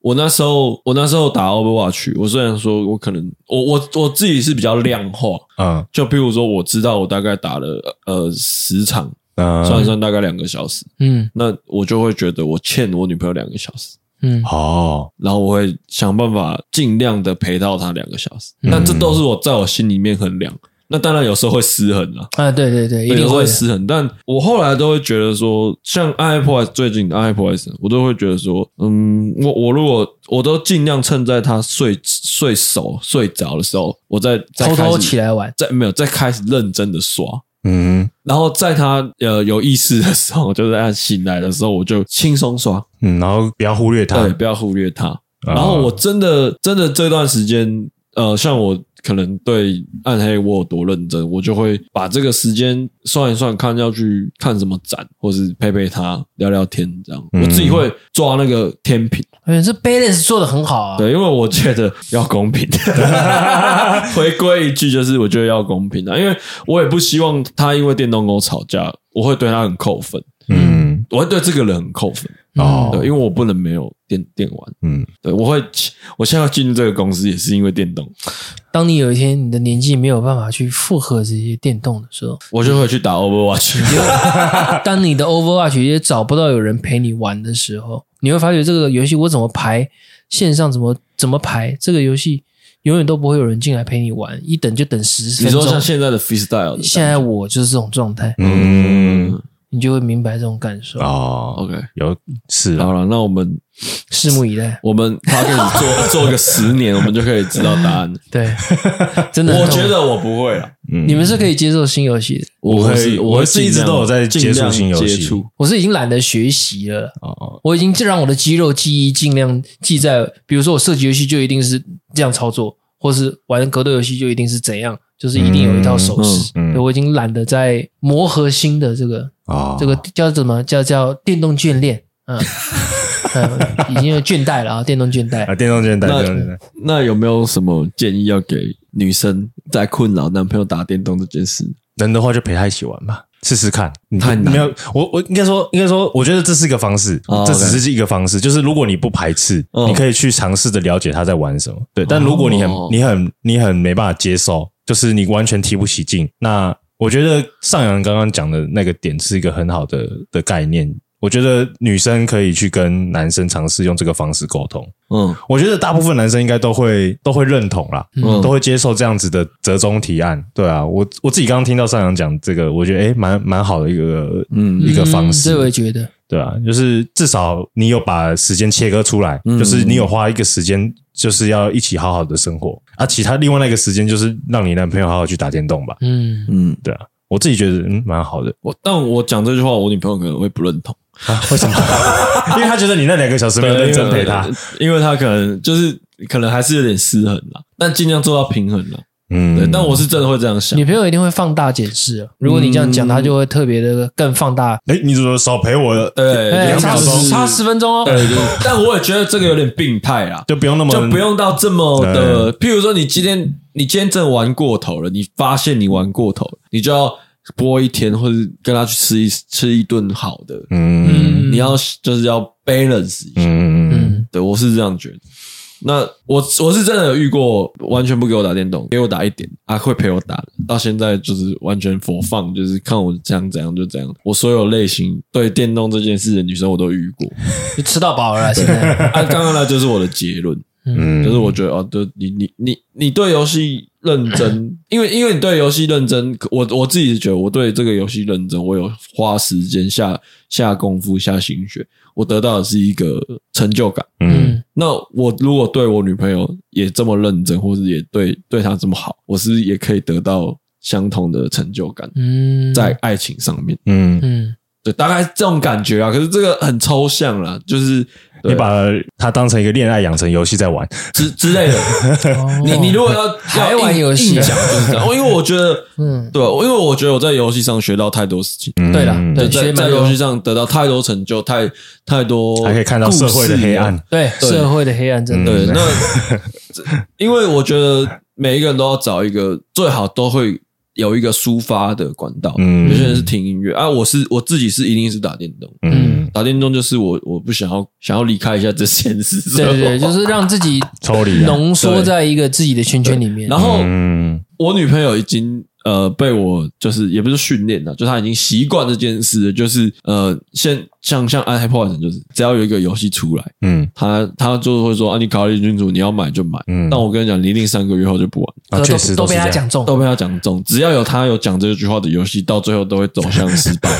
我那时候，我那时候打 Overwatch，我虽然说我可能，我我我自己是比较量化，嗯，就比如说，我知道我大概打了呃十场，嗯，算一算大概两个小时，嗯，那我就会觉得我欠我女朋友两个小时，
嗯，
哦，
然后我会想办法尽量的陪到她两个小时，
嗯。
但这都是我在我心里面衡量。那当然有时候会失衡了
啊，对对对，一定
会。
会
失衡。但我后来都会觉得说，像 iPod 最近的 iPod，我都会觉得说，嗯，我我如果我都尽量趁在他睡睡熟睡着的时候，我再
偷偷起来玩，
再没有再开始认真的刷。
嗯，
然后在他呃有意识的时候，[laughs] 就是在他醒来的时候，我就轻松刷，
嗯，然后不要忽略他，
对，不要忽略他。然后我真的真的这段时间，呃，像我可能对暗黑我有多认真，我就会把这个时间算一算，看要去看什么展，或是陪陪他聊聊天，这样、嗯、我自己会抓那个天平。
哎，这 balance 做的很好啊。
对，因为我觉得要公平。[laughs] 回归一句，就是我觉得要公平的，因为我也不希望他因为电动跟我吵架，我会对他很扣分。嗯，我会对这个人很扣分。哦，对，因为我不能没有电电玩，嗯，对，我会，我现在要进入这个公司也是因为电动。
当你有一天你的年纪没有办法去负荷这些电动的时候，
我就会去打 Overwatch。[laughs]
当你的 Overwatch 也找不到有人陪你玩的时候，你会发觉这个游戏我怎么排，线上怎么怎么排，这个游戏永远都不会有人进来陪你玩，一等就等十分钟。
你说像现在的 Freestyle，
现在我就是这种状态。
嗯。
你就会明白这种感受
哦。OK，有是
好了，那我们
拭目以待。
我们他给你做做个十年，我们就可以知道答案。[laughs]
对，真的，
我觉得我不会了。
嗯，你们是可以接受新游戏的。
我会，
我是一直都有在接触新游戏。
我是已经懒得学习了。哦，我已经让我的肌肉记忆尽量记在，比如说我设计游戏就一定是这样操作，或是玩格斗游戏就一定是怎样。就是一定有一套手势，嗯嗯嗯、我已经懒得在磨合新的这个，哦、这个叫什么叫叫电动眷恋，嗯，[laughs] 嗯，已经有倦怠了啊，电动倦怠
啊，电动倦怠，
那
电动倦怠。
那有没有什么建议要给女生在困扰男朋友打电动这件事？
能的话就陪他一起玩吧，试试看。
太难
没有，我我应该说，应该说，我觉得这是一个方式，哦、这只是一个方式。哦 okay、就是如果你不排斥，哦、你可以去尝试着了解他在玩什么。对，但如果你很、哦、你很你很没办法接受。就是你完全提不起劲，那我觉得上扬刚刚讲的那个点是一个很好的的概念。我觉得女生可以去跟男生尝试用这个方式沟通。嗯，我觉得大部分男生应该都会都会认同啦，嗯，都会接受这样子的折中提案。对啊，我我自己刚刚听到上扬讲这个，我觉得诶蛮蛮好的一个嗯一个方式。
这我也觉得，
对啊，就是至少你有把时间切割出来，就是你有花一个时间。就是要一起好好的生活啊，其他另外那个时间就是让你男朋友好好去打电动吧。嗯嗯，对啊，我自己觉得嗯蛮好的。
我但我讲这句话，我女朋友可能会不认同
啊？为什么？[laughs] 因为她觉得你那两个小时没有认真陪她，
因为她可能就是可能还是有点失衡啦，但尽量做到平衡啦。嗯，对，但我是真的会这样想。
女朋友一定会放大解释。如果你这样讲，她就会特别的更放大。
哎，你怎么少陪我？
对，
两秒钟，差十分钟哦。
对对。但我也觉得这个有点病态啊，[laughs]
就不用那么，
就不用到这么的。譬如说，你今天你今天真的玩过头了，你发现你玩过头了，你就要播一天，或者跟他去吃一吃一顿好的。嗯，你要就是要 balance 一下。嗯嗯，对，我是这样觉得。那我我是真的有遇过完全不给我打电动，给我打一点啊，会陪我打的，到现在就是完全佛放，就是看我这样怎样就怎样。我所有类型对电动这件事的女生我都遇过，[laughs]
你吃到饱了。现在
啊，刚刚那就是我的结论，嗯，就是我觉得哦，对你你你你对游戏认真，因为因为你对游戏认真，我我自己觉得我对这个游戏认真，我有花时间下下功夫下心血。我得到的是一个成就感，嗯，那我如果对我女朋友也这么认真，或者也对对她这么好，我是也可以得到相同的成就感，嗯，在爱情上面，嗯。嗯，对，大概这种感觉啊，可是这个很抽象啦，就是。
你把它当成一个恋爱养成游戏在玩
之之类的。[laughs] 你你如果要
还玩游戏
讲就是这样，因为我觉得，嗯，对，因为我觉得我在游戏上学到太多事情。
对了，对，
在在游戏上得到太多成就，太太多，
还可以看到社会的黑暗。
对，社会的黑暗真的。
对，那 [laughs] 因为我觉得每一个人都要找一个最好都会。有一个抒发的管道，嗯，有些人是听音乐啊，我是我自己是一定是打电动，嗯，打电动就是我我不想要想要离开一下这现实，
对对对，就是让自己抽离，浓缩在一个自己的圈圈里面。
然后，嗯，我女朋友已经呃被我就是也不是训练了，就她已经习惯这件事，就是呃，现像像 iPod，就是只要有一个游戏出来，嗯，他他就会说啊，你考虑清楚，你要买就买。嗯，但我跟你讲，你一定三个月后就不玩。
啊，确实都被他讲中，
都被他讲中。只要有他有讲这句话的游戏，到最后都会走向失败。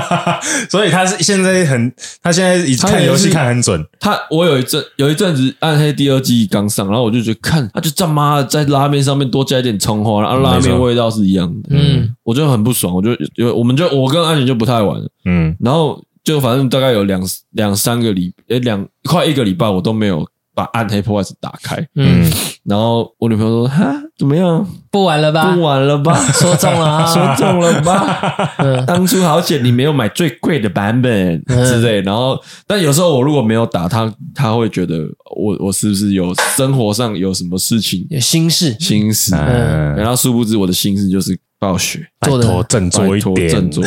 [laughs]
所以他是现在很，他现在已看游戏看很准。
他我有一阵有一阵子暗黑第二季刚上，然后我就觉得看，他就这妈在拉面上面多加一点葱花，然后拉面味道是一样的。嗯，我就很不爽，我就有我们就我跟安妮就不太玩了。嗯，然后就反正大概有两两三个礼，诶两快一个礼拜我都没有。把暗黑破坏神打开，嗯，然后我女朋友说：“哈，怎么样？
不玩了吧？
不玩了吧？[laughs]
说中了啊，[laughs]
说中了吧？[laughs] 嗯，当初好险你没有买最贵的版本之类。然后，但有时候我如果没有打他，他会觉得我我是不是有生活上有什么事情
有心事？
心事。嗯，然后殊不知我的心事就是暴雪，
做的振作一点，
振作，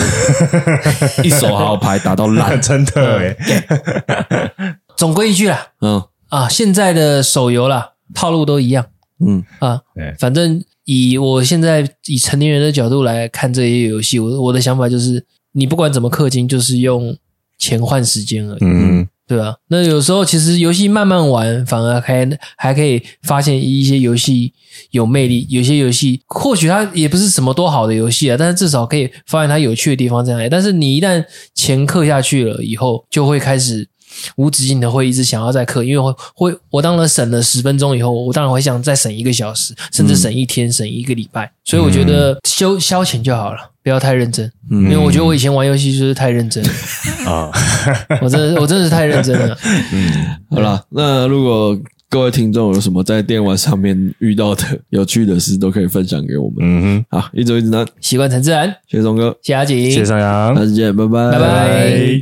一手好牌打到烂，
真的哎。
总归一句啦，嗯。啊，现在的手游啦，套路都一样。嗯啊，对反正以我现在以成年人的角度来看这些游戏，我我的想法就是，你不管怎么氪金，就是用钱换时间而已。嗯，对吧？那有时候其实游戏慢慢玩，反而还还可以发现一些游戏有魅力。有些游戏或许它也不是什么多好的游戏啊，但是至少可以发现它有趣的地方在哪里。但是你一旦钱氪下去了以后，就会开始。无止境的会一直想要再刻，因为会会我当然省了十分钟以后，我当然会想再省一个小时，甚至省一天，省一个礼拜。所以我觉得消消遣就好了，不要太认真。因为我觉得我以前玩游戏就是太认真了。[laughs] 啊，[laughs] 我真的我真的是太认真了。
嗯，好了，那如果各位听众有什么在电玩上面遇到的有趣的事，都可以分享给我们。嗯哼，好，一周一指南，
习惯成自然。
谢谢松哥，
谢谢阿景，
谢谢上扬，
下次见，拜拜，
拜拜。